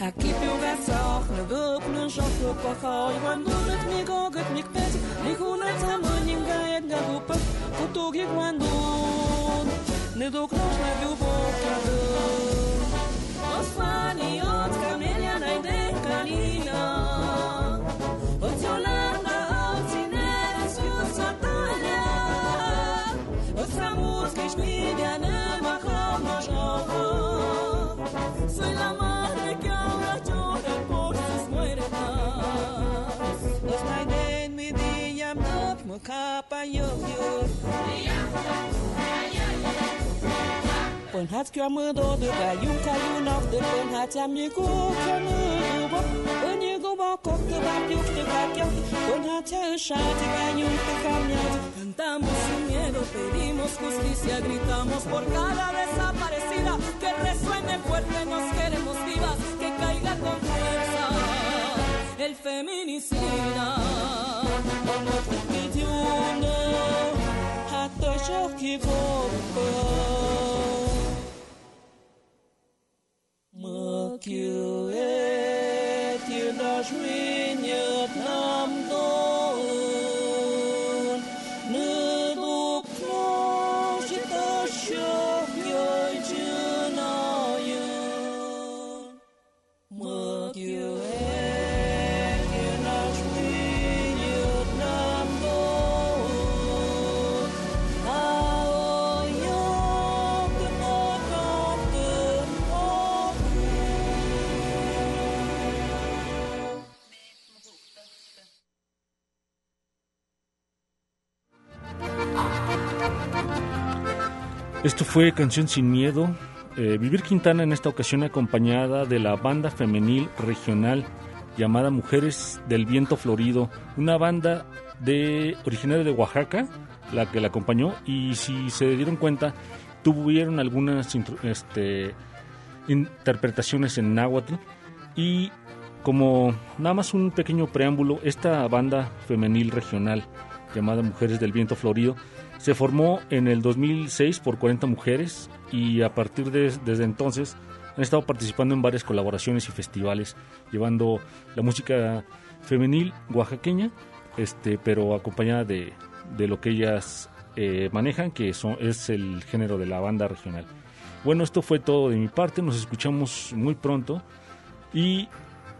הכיפי והצח, נגוק נרשוף וכוחו, יגוונדונת מגוגת מקפץ, נגונת המונים גאית גגופת, כותוג יגוונדון, נדוק נושלה ויובוק ידון. Osmanijot, kamelja najdekalijom. Mi go kya mo do bo Pon you go ba kok de ba yuk de ka kya Pon hat cha sha de ba yum de ka mya Cantamos sin miedo, pedimos justicia, gritamos por cada desaparecida, que resuene fuerte, nos queremos vivas, que caiga con fuerza el feminicida. que voltou. Mă chiulet, you know me. Esto fue Canción Sin Miedo. Eh, Vivir Quintana en esta ocasión acompañada de la banda femenil regional llamada Mujeres del Viento Florido, una banda de originaria de Oaxaca, la que la acompañó y si se dieron cuenta tuvieron algunas este, interpretaciones en náhuatl y como nada más un pequeño preámbulo, esta banda femenil regional llamada Mujeres del Viento Florido se formó en el 2006 por 40 mujeres y a partir de desde entonces han estado participando en varias colaboraciones y festivales llevando la música femenil oaxaqueña, este, pero acompañada de, de lo que ellas eh, manejan, que son, es el género de la banda regional. Bueno, esto fue todo de mi parte, nos escuchamos muy pronto y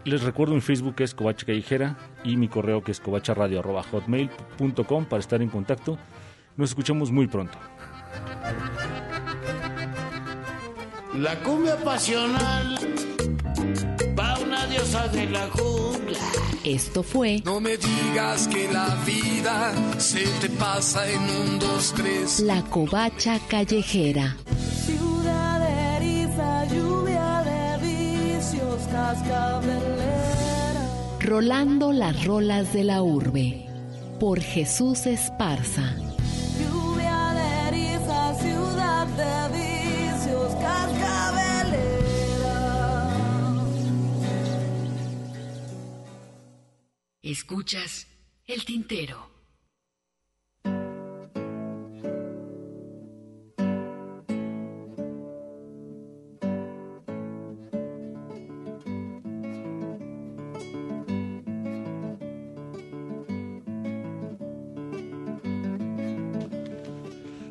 les recuerdo mi Facebook que es Covacha Callejera y mi correo que es covacharadio.hotmail.com para estar en contacto. Nos escuchamos muy pronto. La cumbia pasional va una diosa de la jungla. Esto fue No me digas que la vida se te pasa en un, dos, tres. La Covacha Callejera. Ciudad eriza, lluvia de vicios, cascabelera. Rolando las rolas de la urbe. Por Jesús Esparza. Escuchas el tintero.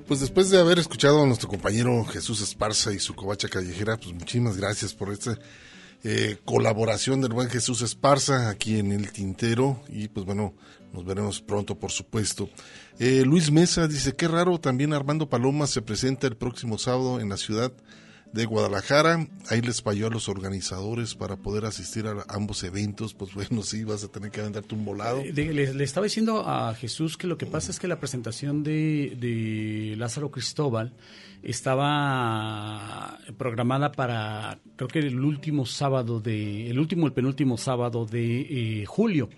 Pues después de haber escuchado a nuestro compañero Jesús Esparza y su covacha callejera, pues muchísimas gracias por esta eh, colaboración del buen Jesús Esparza aquí en el Tintero y pues bueno, nos veremos pronto por supuesto. Eh, Luis Mesa dice, qué raro, también Armando Paloma se presenta el próximo sábado en la ciudad de Guadalajara, ahí les falló a los organizadores para poder asistir a ambos eventos, pues bueno, sí, vas a tener que aventarte un volado. Eh, le, estaba diciendo a Jesús que lo que pasa es que la presentación de Lázaro Cristóbal estaba programada para, creo que el último sábado de, el último, el penúltimo sábado de eh, julio.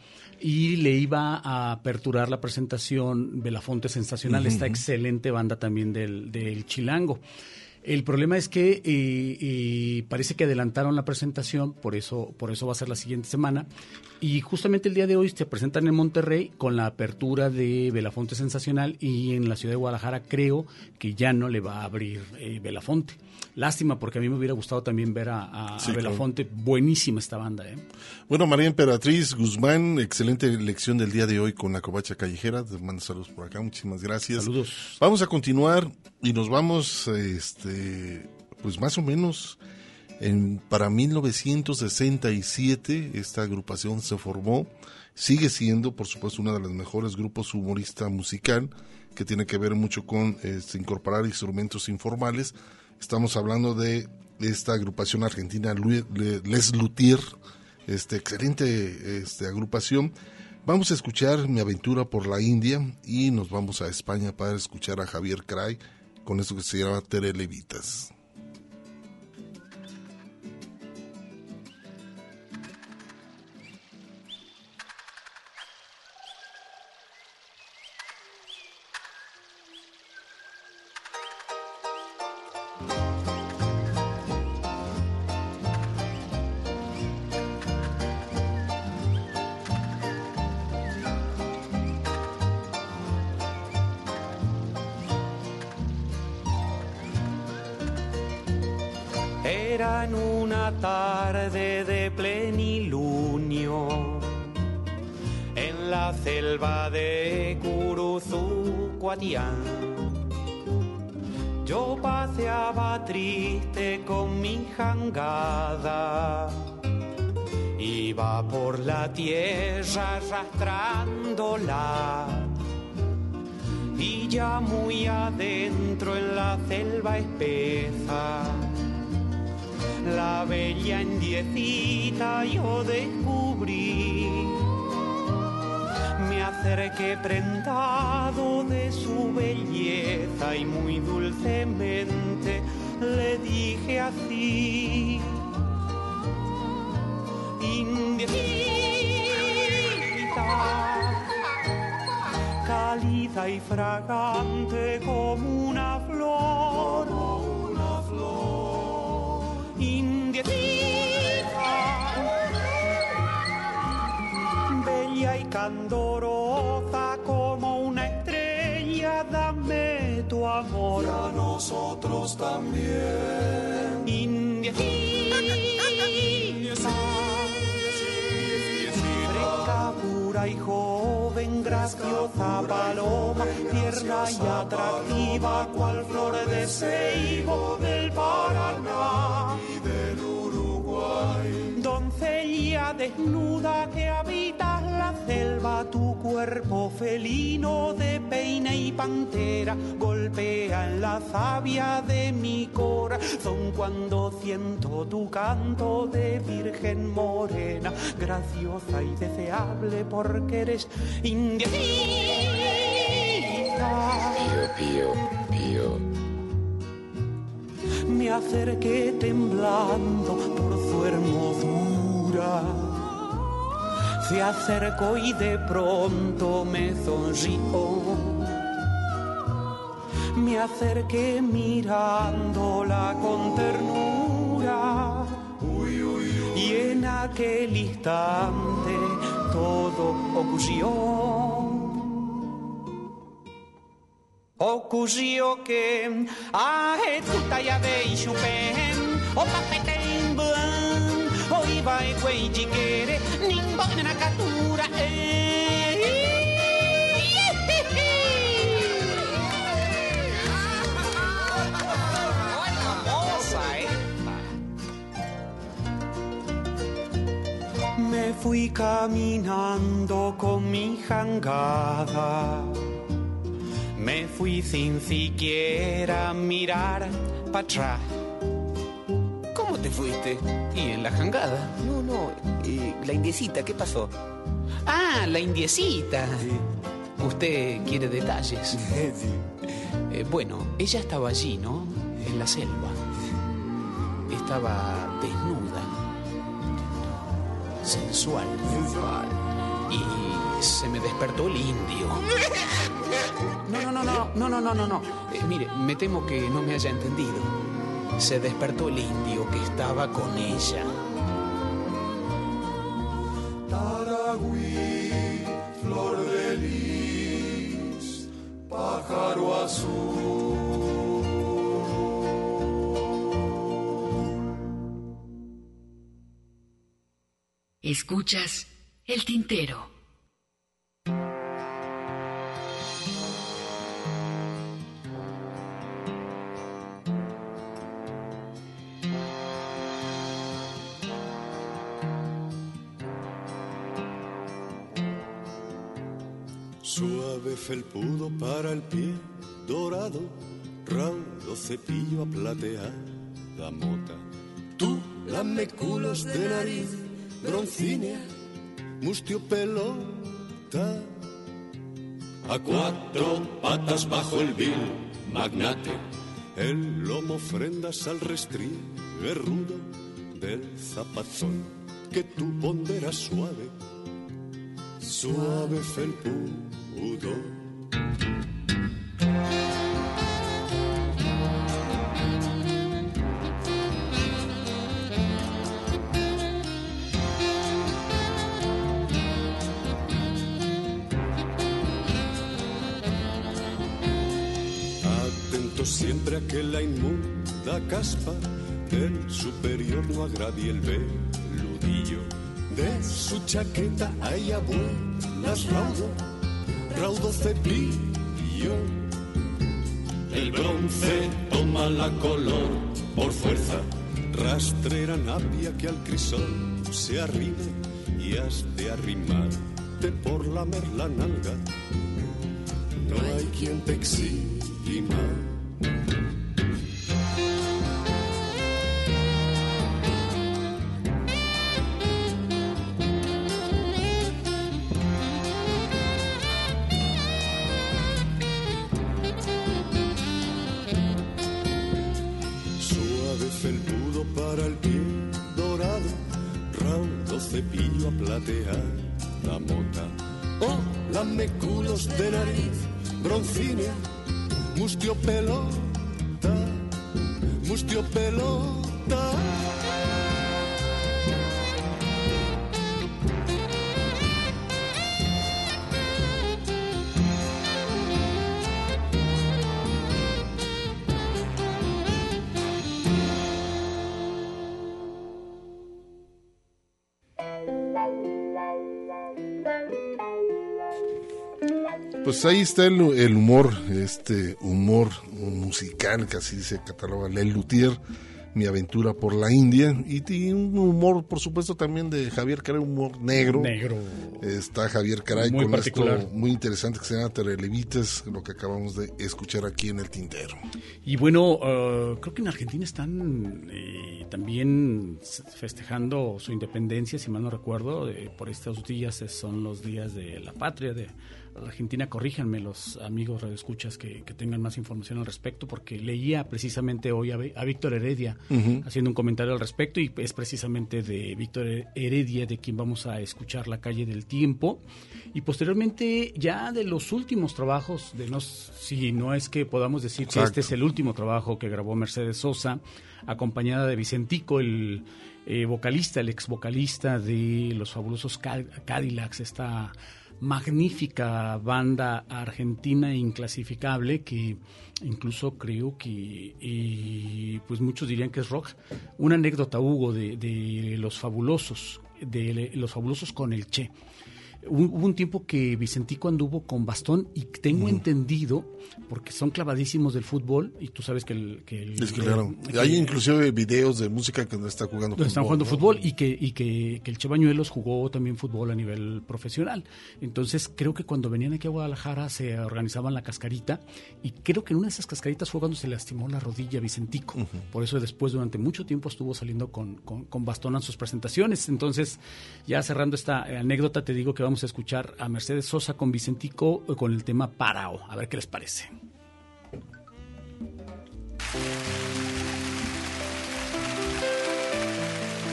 Y le iba a aperturar la presentación Belafonte Sensacional, Ujú, esta ujú. excelente banda también del, del Chilango. El problema es que eh, eh, parece que adelantaron la presentación, por eso, por eso va a ser la siguiente semana. Y justamente el día de hoy se presentan en Monterrey con la apertura de Belafonte Sensacional y en la ciudad de Guadalajara creo que ya no le va a abrir eh, Belafonte. Lástima, porque a mí me hubiera gustado también ver a, a- a Sí, claro. Belafonte. Buenísima esta banda, ¿eh? Bueno, María Emperatriz Guzmán, excelente lección del día de hoy con la covacha callejera. Te mando saludos por acá, muchísimas gracias. Saludos. Vamos a continuar y nos vamos, este, pues más o menos en, para 1967 esta agrupación se formó. Sigue siendo, por supuesto, uno de los mejores grupos humorista musical que tiene que ver mucho con este, incorporar instrumentos informales. Estamos hablando de esta agrupación argentina Les Luthier, este excelente este, agrupación. Vamos a escuchar Mi aventura por la India y nos vamos a España para escuchar a Javier Cray con esto que se llama Tere selva de Curuzucuatián. Yo paseaba triste con mi jangada. Iba por la tierra arrastrándola. Y ya muy adentro en la selva espesa la bella indiecita yo descubrí. Acerqué prendado de su belleza y muy dulcemente le dije así. Indiecita, cálida y fragante como una flor. una flor. Indiecita, bella y candorosa amor. a nosotros también. Indiecita, fresca, pura y joven, graciosa paloma, tierna y atractiva, cual flor de ceibo del Paraná y del Uruguay. Doncella desnuda que habitas la selva, tu cuerpo felino de peine y pantera golpea en la savia de mi corazón cuando siento tu canto de virgen morena, graciosa y deseable porque eres indiecita. Pío, pío, Me acerqué temblando por su hermosura. Se acercó y de pronto me sonrió. Me acerqué mirándola con ternura. Y en aquel instante todo ocurrió. Ocurrió que a tuta ya de chupen, o papeten blan, o iba e güey chiquere, nimbo na captura, Me fui caminando con mi jangada. Me fui sin siquiera mirar para atrás te fuiste? Y en la jangada. No, no, eh, la indiecita, ¿qué pasó? Ah, la indiecita. Usted quiere detalles. Eh, bueno, ella estaba allí, ¿no? En la selva. Estaba desnuda. Sensual. Sensual. Y se me despertó el indio. No, no, no, no, no, no, no, no. no. Eh, mire, me temo que no me haya entendido. Se despertó el indio que estaba con ella. Taragüí, flor de lis, pájaro azul. Escuchas el tintero. Suave felpudo para el pie, dorado, raudo cepillo a plateada mota. Tú, lame culos de nariz, broncínea, mustio pelota. A cuatro patas bajo el vil, magnate. El lomo ofrendas al restriegue rudo del zapatón que tú ponderas suave, suave felpudo. Atento siempre a que la inmunda caspa del superior no agravie el veludillo de su chaqueta. Hay abuelas raudo, raudo cepillo. El bronce toma la color por fuerza. Rastrera napia que al crisol se arrime y has de arrimarte por la merla nalga. No hay quien te exima. Pues ahí está el, el humor, este humor musical que así se cataloga El Luthier, Mi aventura por la India, y tiene un humor, por supuesto, también de Javier Caray, humor negro. Negro. Está Javier Caray Muy con particular. esto muy interesante que se llama Telelevites, lo que acabamos de escuchar aquí en el tintero. Y bueno, eh, creo que en Argentina están eh, también festejando su independencia, si mal no recuerdo. eh, por estos días eh, son los días de la patria de Argentina. Corríjanme los amigos radioescuchas que, que tengan más información al respecto, porque leía precisamente hoy a, a Víctor Heredia haciendo un comentario al respecto y es precisamente de Víctor Heredia de quien vamos a escuchar La calle del tiempo y posteriormente ya de los últimos trabajos de nos si no es que podamos decir que Exacto. este es el último trabajo que grabó Mercedes Sosa acompañada de Vicentico el eh, vocalista el ex vocalista de los fabulosos Ca- Cadillacs esta magnífica banda argentina inclasificable que incluso creo que eh, pues muchos dirían que es rock. Una anécdota, Hugo, de, de los fabulosos, de los fabulosos con el Che. Hubo un tiempo que Vicentico anduvo con bastón y tengo entendido, porque son clavadísimos del fútbol, y tú sabes que el... Que el- Es que claro, que- hay inclusive videos de música que está jugando donde están jugando ¿no? fútbol y que y que, que el Che Bañuelos jugó también fútbol a nivel profesional. Entonces creo que cuando venían aquí a Guadalajara se organizaban la cascarita y creo que en una de esas cascaritas fue cuando se lastimó la rodilla Vicentico. Por eso después durante mucho tiempo estuvo saliendo con, con, con bastón en sus presentaciones. Entonces ya cerrando esta anécdota te digo que vamos a escuchar a Mercedes Sosa con Vicentico eh, con el tema Parao. A ver qué les parece.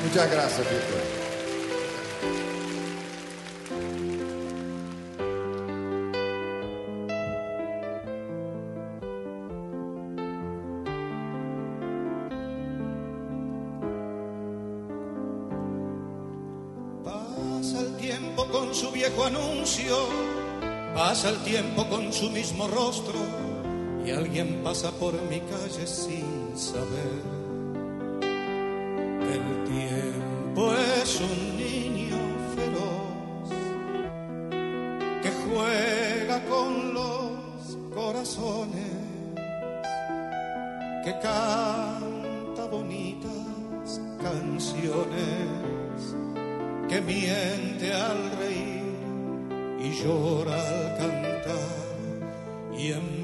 Muchas gracias, Víctor. Con su viejo anuncio, pasa el tiempo con su mismo rostro y alguien pasa por mi calle sin saber. El tiempo es un niño feroz que juega con los corazones, que canta bonitas canciones que miente al reír y llora al cantar y empuja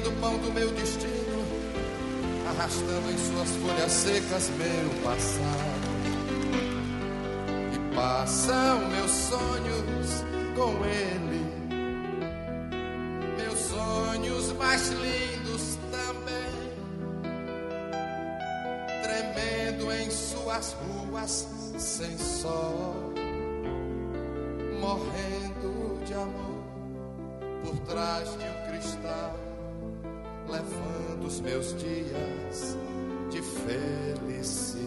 mendigando o pão do meu destino, arrastando em suas folhas secas meu passado. E passam meus sonhos com ele, meus sonhos mais lindos também, tremendo em suas ruas sem sol morrendo de amor por trás de um cristal, levando os meus dias de felicidade.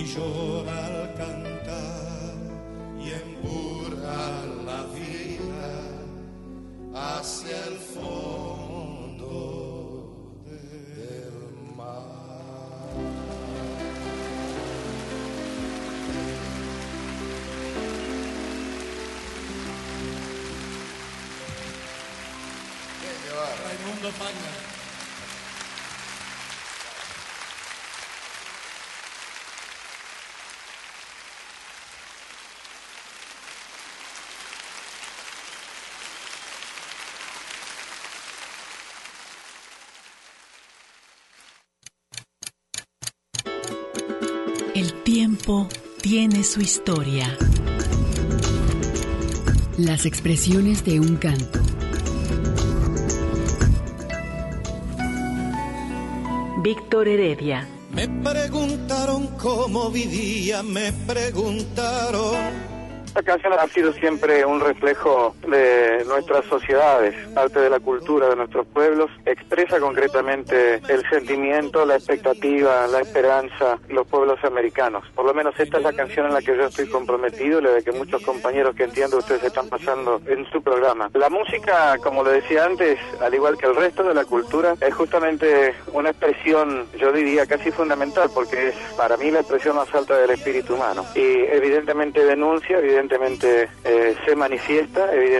Y llora al cantar y empurra la vida hacia el fondo del mar. Raimundo. Tiempo tiene su historia. Las expresiones de un canto. Víctor Heredia. Me preguntaron cómo vivía, me preguntaron Esta canción ha sido siempre un reflejo de nuestras sociedades, parte de la cultura de nuestros pueblos, expresa concretamente el sentimiento, la expectativa, la esperanza los pueblos americanos. Por lo menos esta es la canción en la que yo estoy comprometido y la de que muchos compañeros que entiendo ustedes están pasando en su programa. La música, como le decía antes, al igual que el resto de la cultura, es justamente una expresión, yo diría, casi fundamental, porque es para mí la expresión más alta del espíritu humano. Y evidentemente denuncia, evidentemente eh, se manifiesta, evidentemente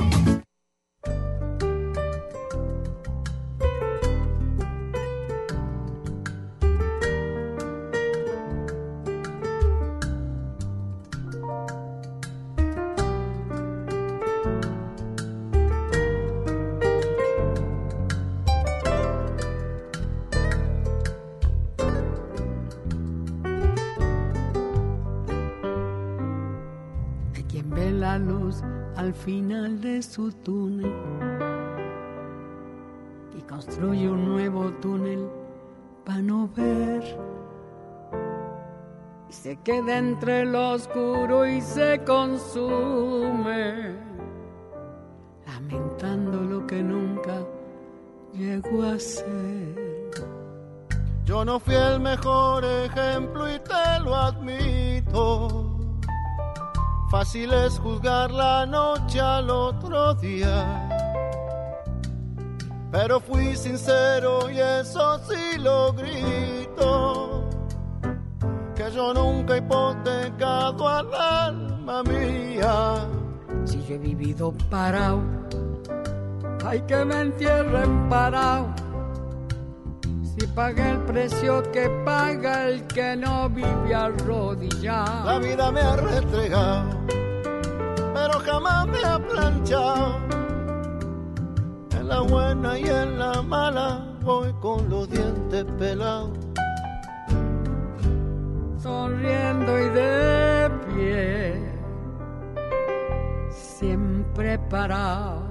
Final de su túnel y construye un nuevo túnel para no ver. Y se queda entre lo oscuro y se consume, lamentando lo que nunca llegó a ser. Yo no fui el mejor ejemplo y te lo admito. Fácil es juzgar la noche al otro día. Pero fui sincero y eso sí lo grito. Que yo nunca he hipotecado al alma mía. Si yo he vivido parado, hay que me entierren parado. Si pagué el precio que paga el que no vive arrodillado. La vida me ha restregado, pero jamás me ha planchado. En la buena y en la mala voy con los dientes pelados. sonriendo y de pie, siempre parado.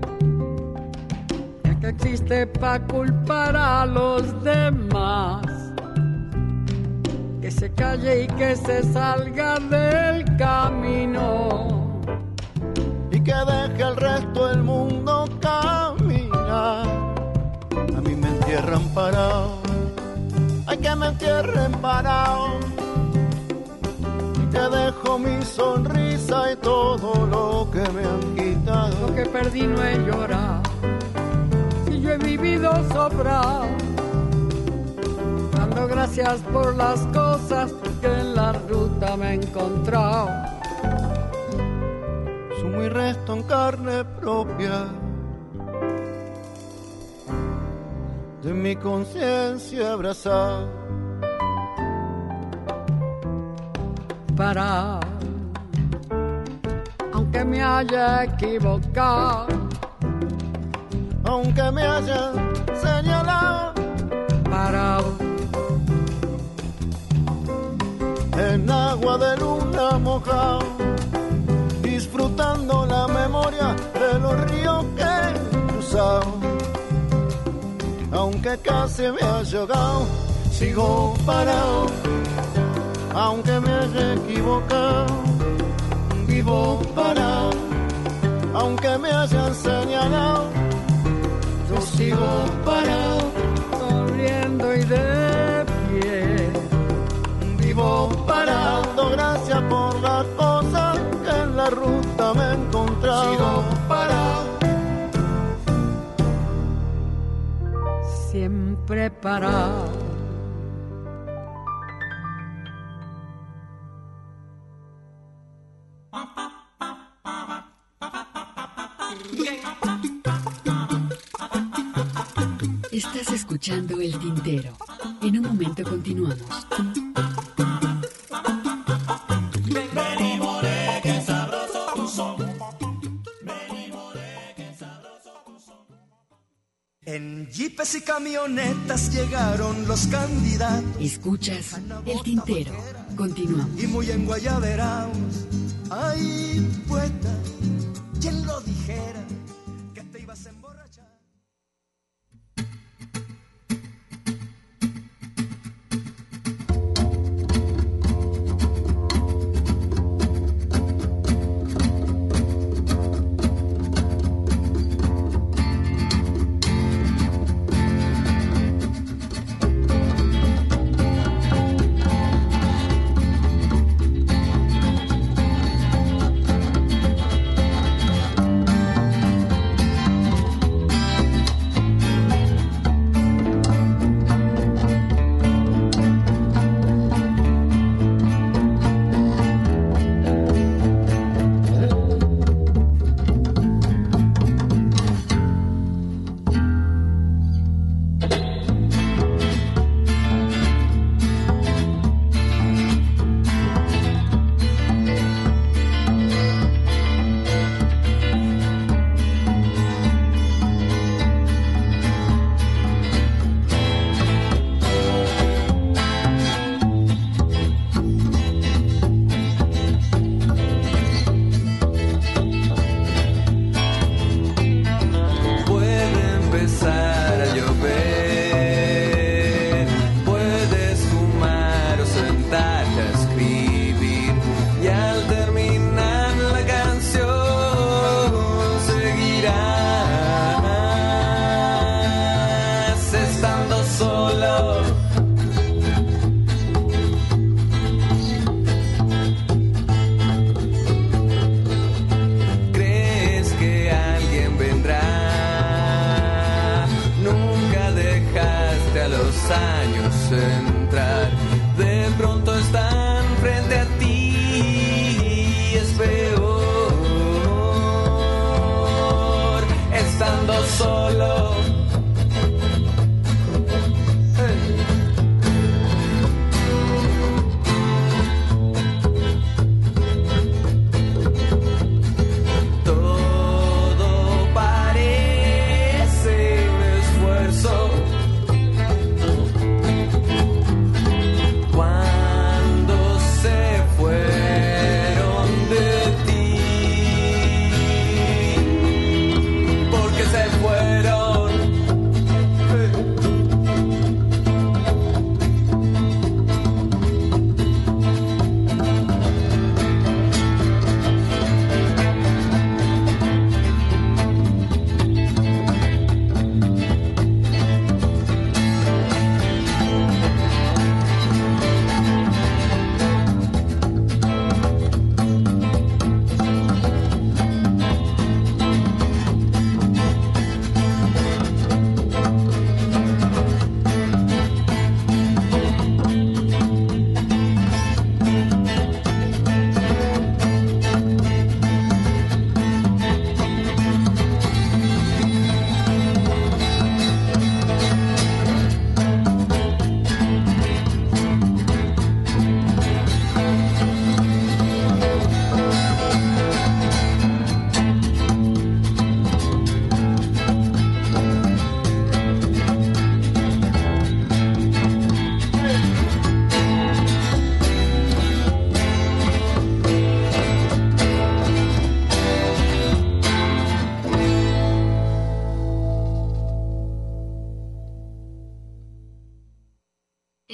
existe para culpar a los demás. Que se calle y que se salga del camino. y que deje el resto del mundo caminar. A mí me entierran parado, hay que me entierren parado. Y que dejo mi sonrisa y todo lo que me han quitado. Lo que perdí no he llorado. Vivido sobrado, dando gracias por las cosas que en la ruta me he encontrado. Sumo y resto en carne propia de mi conciencia abrazada. Para, aunque me haya equivocado, aunque me haya señalado, parado en agua de luna mojado, disfrutando la memoria de los ríos que he cruzado. Aunque casi me haya ahogado, sigo parado. Aunque me haya equivocado, vivo parado. Aunque me hayan señalado, sigo parado. sonriendo y de pie. Vivo parando, gracias por las cosas que en la ruta me he encontrado. Sigo parado. siempre parado. Escuchando El Tintero. En un momento continuamos. En jeepes y camionetas llegaron los candidatos. Escuchas El Tintero. Continuamos. Y muy enguayaberaos. Ay, poeta, ¿quién lo dijera?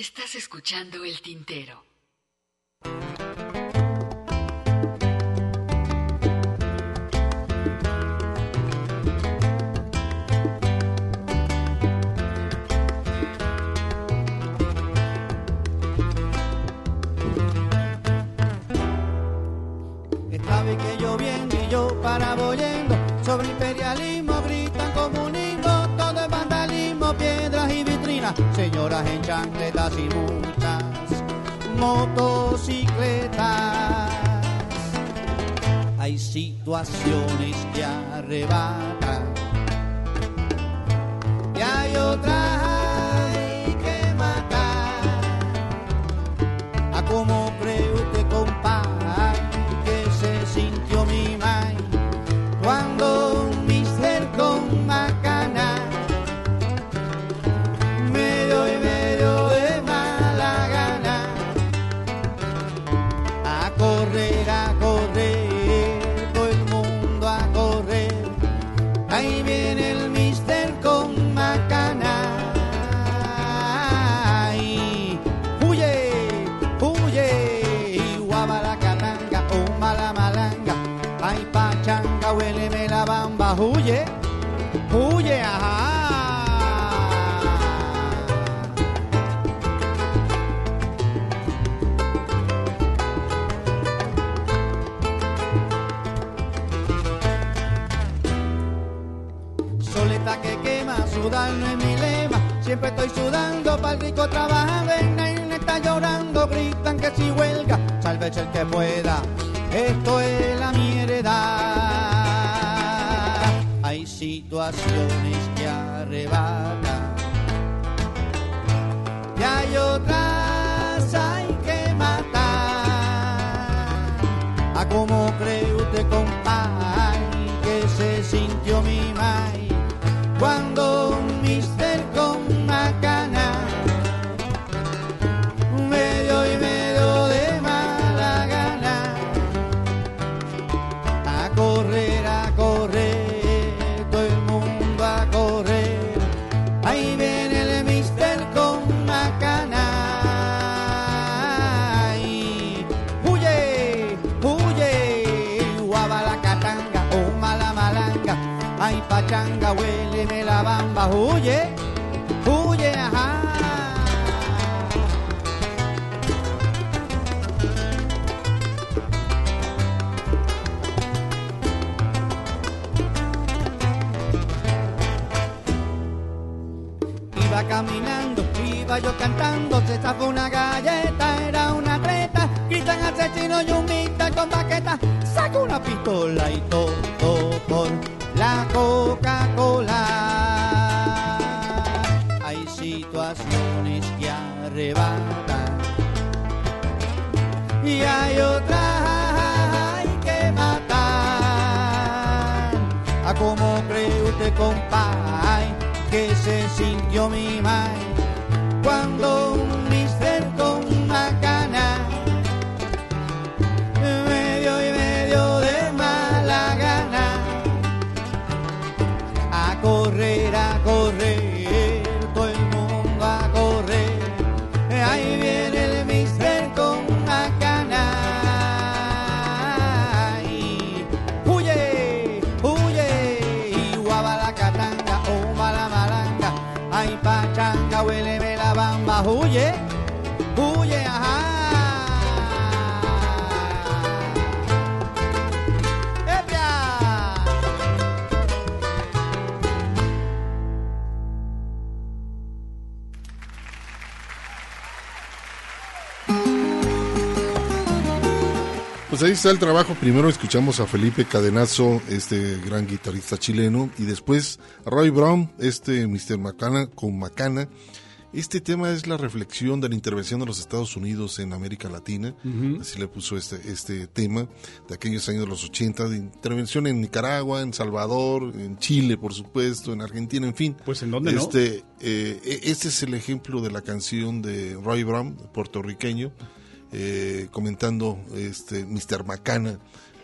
Estás escuchando el tintero. Señoras en chancletas y multas, motocicletas. Hay situaciones que arrebatan y hay otras Siempre estoy sudando para el rico ven, nadie está llorando, gritan que si huelga, sálvese el que pueda. Esto es la mi heredad. Hay situaciones que arrebatan y hay otras hay que matar. A como cree usted, compadre, que se sintió mi mai cuando cantando, se zafó una galleta, era una treta, gritan asesino y mister con baqueta, saca una pistola y todo por la Coca-Cola. Hay situaciones que arrebatan y hay otras hay que matar. A como cree usted, compay, que se sintió mi mai cuando un Pues ahí está el trabajo. Primero escuchamos a Felipe Cadenazo, este gran guitarrista chileno, y después a Roy Brown, este Mr. Macana con Macana. Este tema es la reflexión de la intervención de los Estados Unidos en América Latina. Así le puso este, este tema de aquellos años de los 80, de intervención en Nicaragua, en Salvador, en Chile, por supuesto, en Argentina, en fin. Pues en dónde no? este, eh, e- este es el ejemplo de la canción de Roy Brown, puertorriqueño, eh, comentando este Mr. Macana,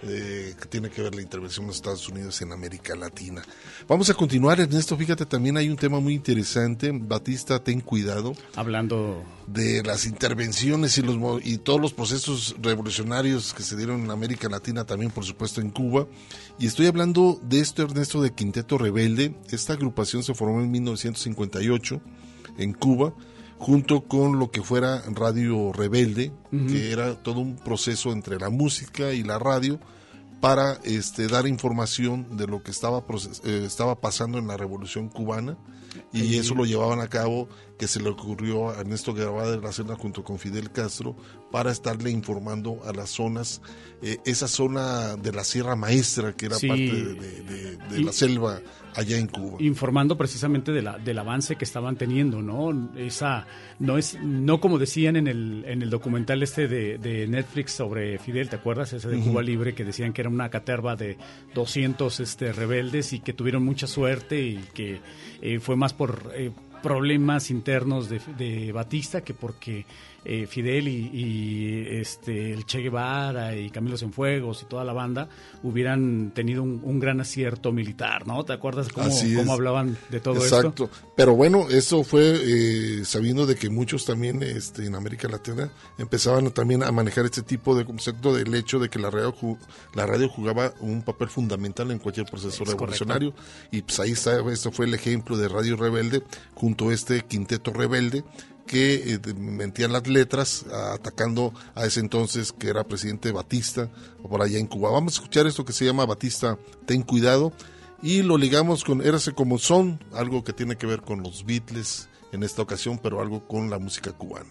eh, que tiene que ver la intervención de los Estados Unidos en América Latina. Vamos a continuar, Ernesto. Fíjate, también hay un tema muy interesante. Batista, ten cuidado. Hablando de las intervenciones y, los, y todos los procesos revolucionarios que se dieron en América Latina, también por supuesto en Cuba. Y estoy hablando de esto, Ernesto, de Quinteto Rebelde. Esta agrupación se formó en 1958 en Cuba, junto con lo que fuera Radio Rebelde, que era todo un proceso entre la música y la radio para este, dar información de lo que estaba, eh, estaba pasando en la Revolución Cubana y Sí. eso lo llevaban a cabo que se le ocurrió a Ernesto Guevara de la Serna junto con Fidel Castro para estarle informando a las zonas, eh, esa zona de la Sierra Maestra que era Sí. parte de, de- de Y- la selva allá en Cuba. informando precisamente de la, del avance que estaban teniendo, ¿no? Esa no es no como decían en el en el documental este de, de Netflix sobre Fidel, ¿te acuerdas? Ese de. Cuba Libre que decían que era una caterva de 200 este rebeldes y que tuvieron mucha suerte y que eh, fue más por eh, problemas internos de, de Batista que porque eh, Fidel y, y, este el Che Guevara y Camilo Cienfuegos y toda la banda hubieran tenido un, un gran acierto militar, ¿no? ¿Te acuerdas cómo, cómo hablaban de todo Exacto. esto? Pero bueno, eso fue eh, sabiendo de que muchos también este, en América Latina empezaban también a manejar este tipo de concepto del hecho de que la radio, la radio jugaba un papel fundamental en cualquier proceso Es revolucionario. Y pues ahí está, esto fue el ejemplo de Radio Rebelde junto a este quinteto rebelde que eh, mentían las letras atacando a ese entonces que era presidente Batista por allá en Cuba. Vamos a escuchar esto que se llama Batista, ten cuidado y lo ligamos con Érase como son, algo que tiene que ver con los Beatles en esta ocasión, pero algo con la música cubana.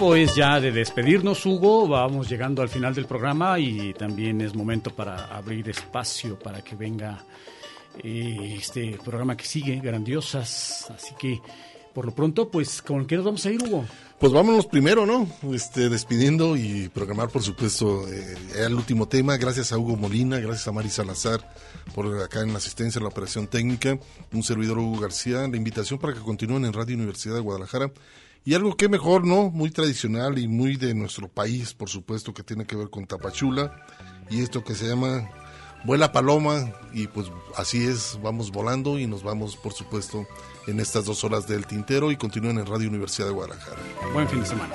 Es ya de despedirnos, Hugo. Vamos llegando al final del programa y también es momento para abrir espacio para que venga eh, este programa que sigue, Grandiosas. Así que, por lo pronto, pues, ¿con qué nos vamos a ir, Hugo? Pues vámonos primero, ¿no? Este, despidiendo y programar, por supuesto, eh, el último tema. Gracias a Hugo Molina, gracias a Mari Salazar por acá en la asistencia en la operación técnica. Un servidor Hugo García. La invitación para que continúen en Radio Universidad de Guadalajara. Y algo que mejor, ¿no? Muy tradicional y muy de nuestro país, por supuesto, que tiene que ver con Tapachula. Y esto que se llama Vuela Paloma. Y pues así es, vamos volando y nos vamos, por supuesto, en estas dos horas del tintero y continúen en Radio Universidad de Guadalajara. Buen fin de semana.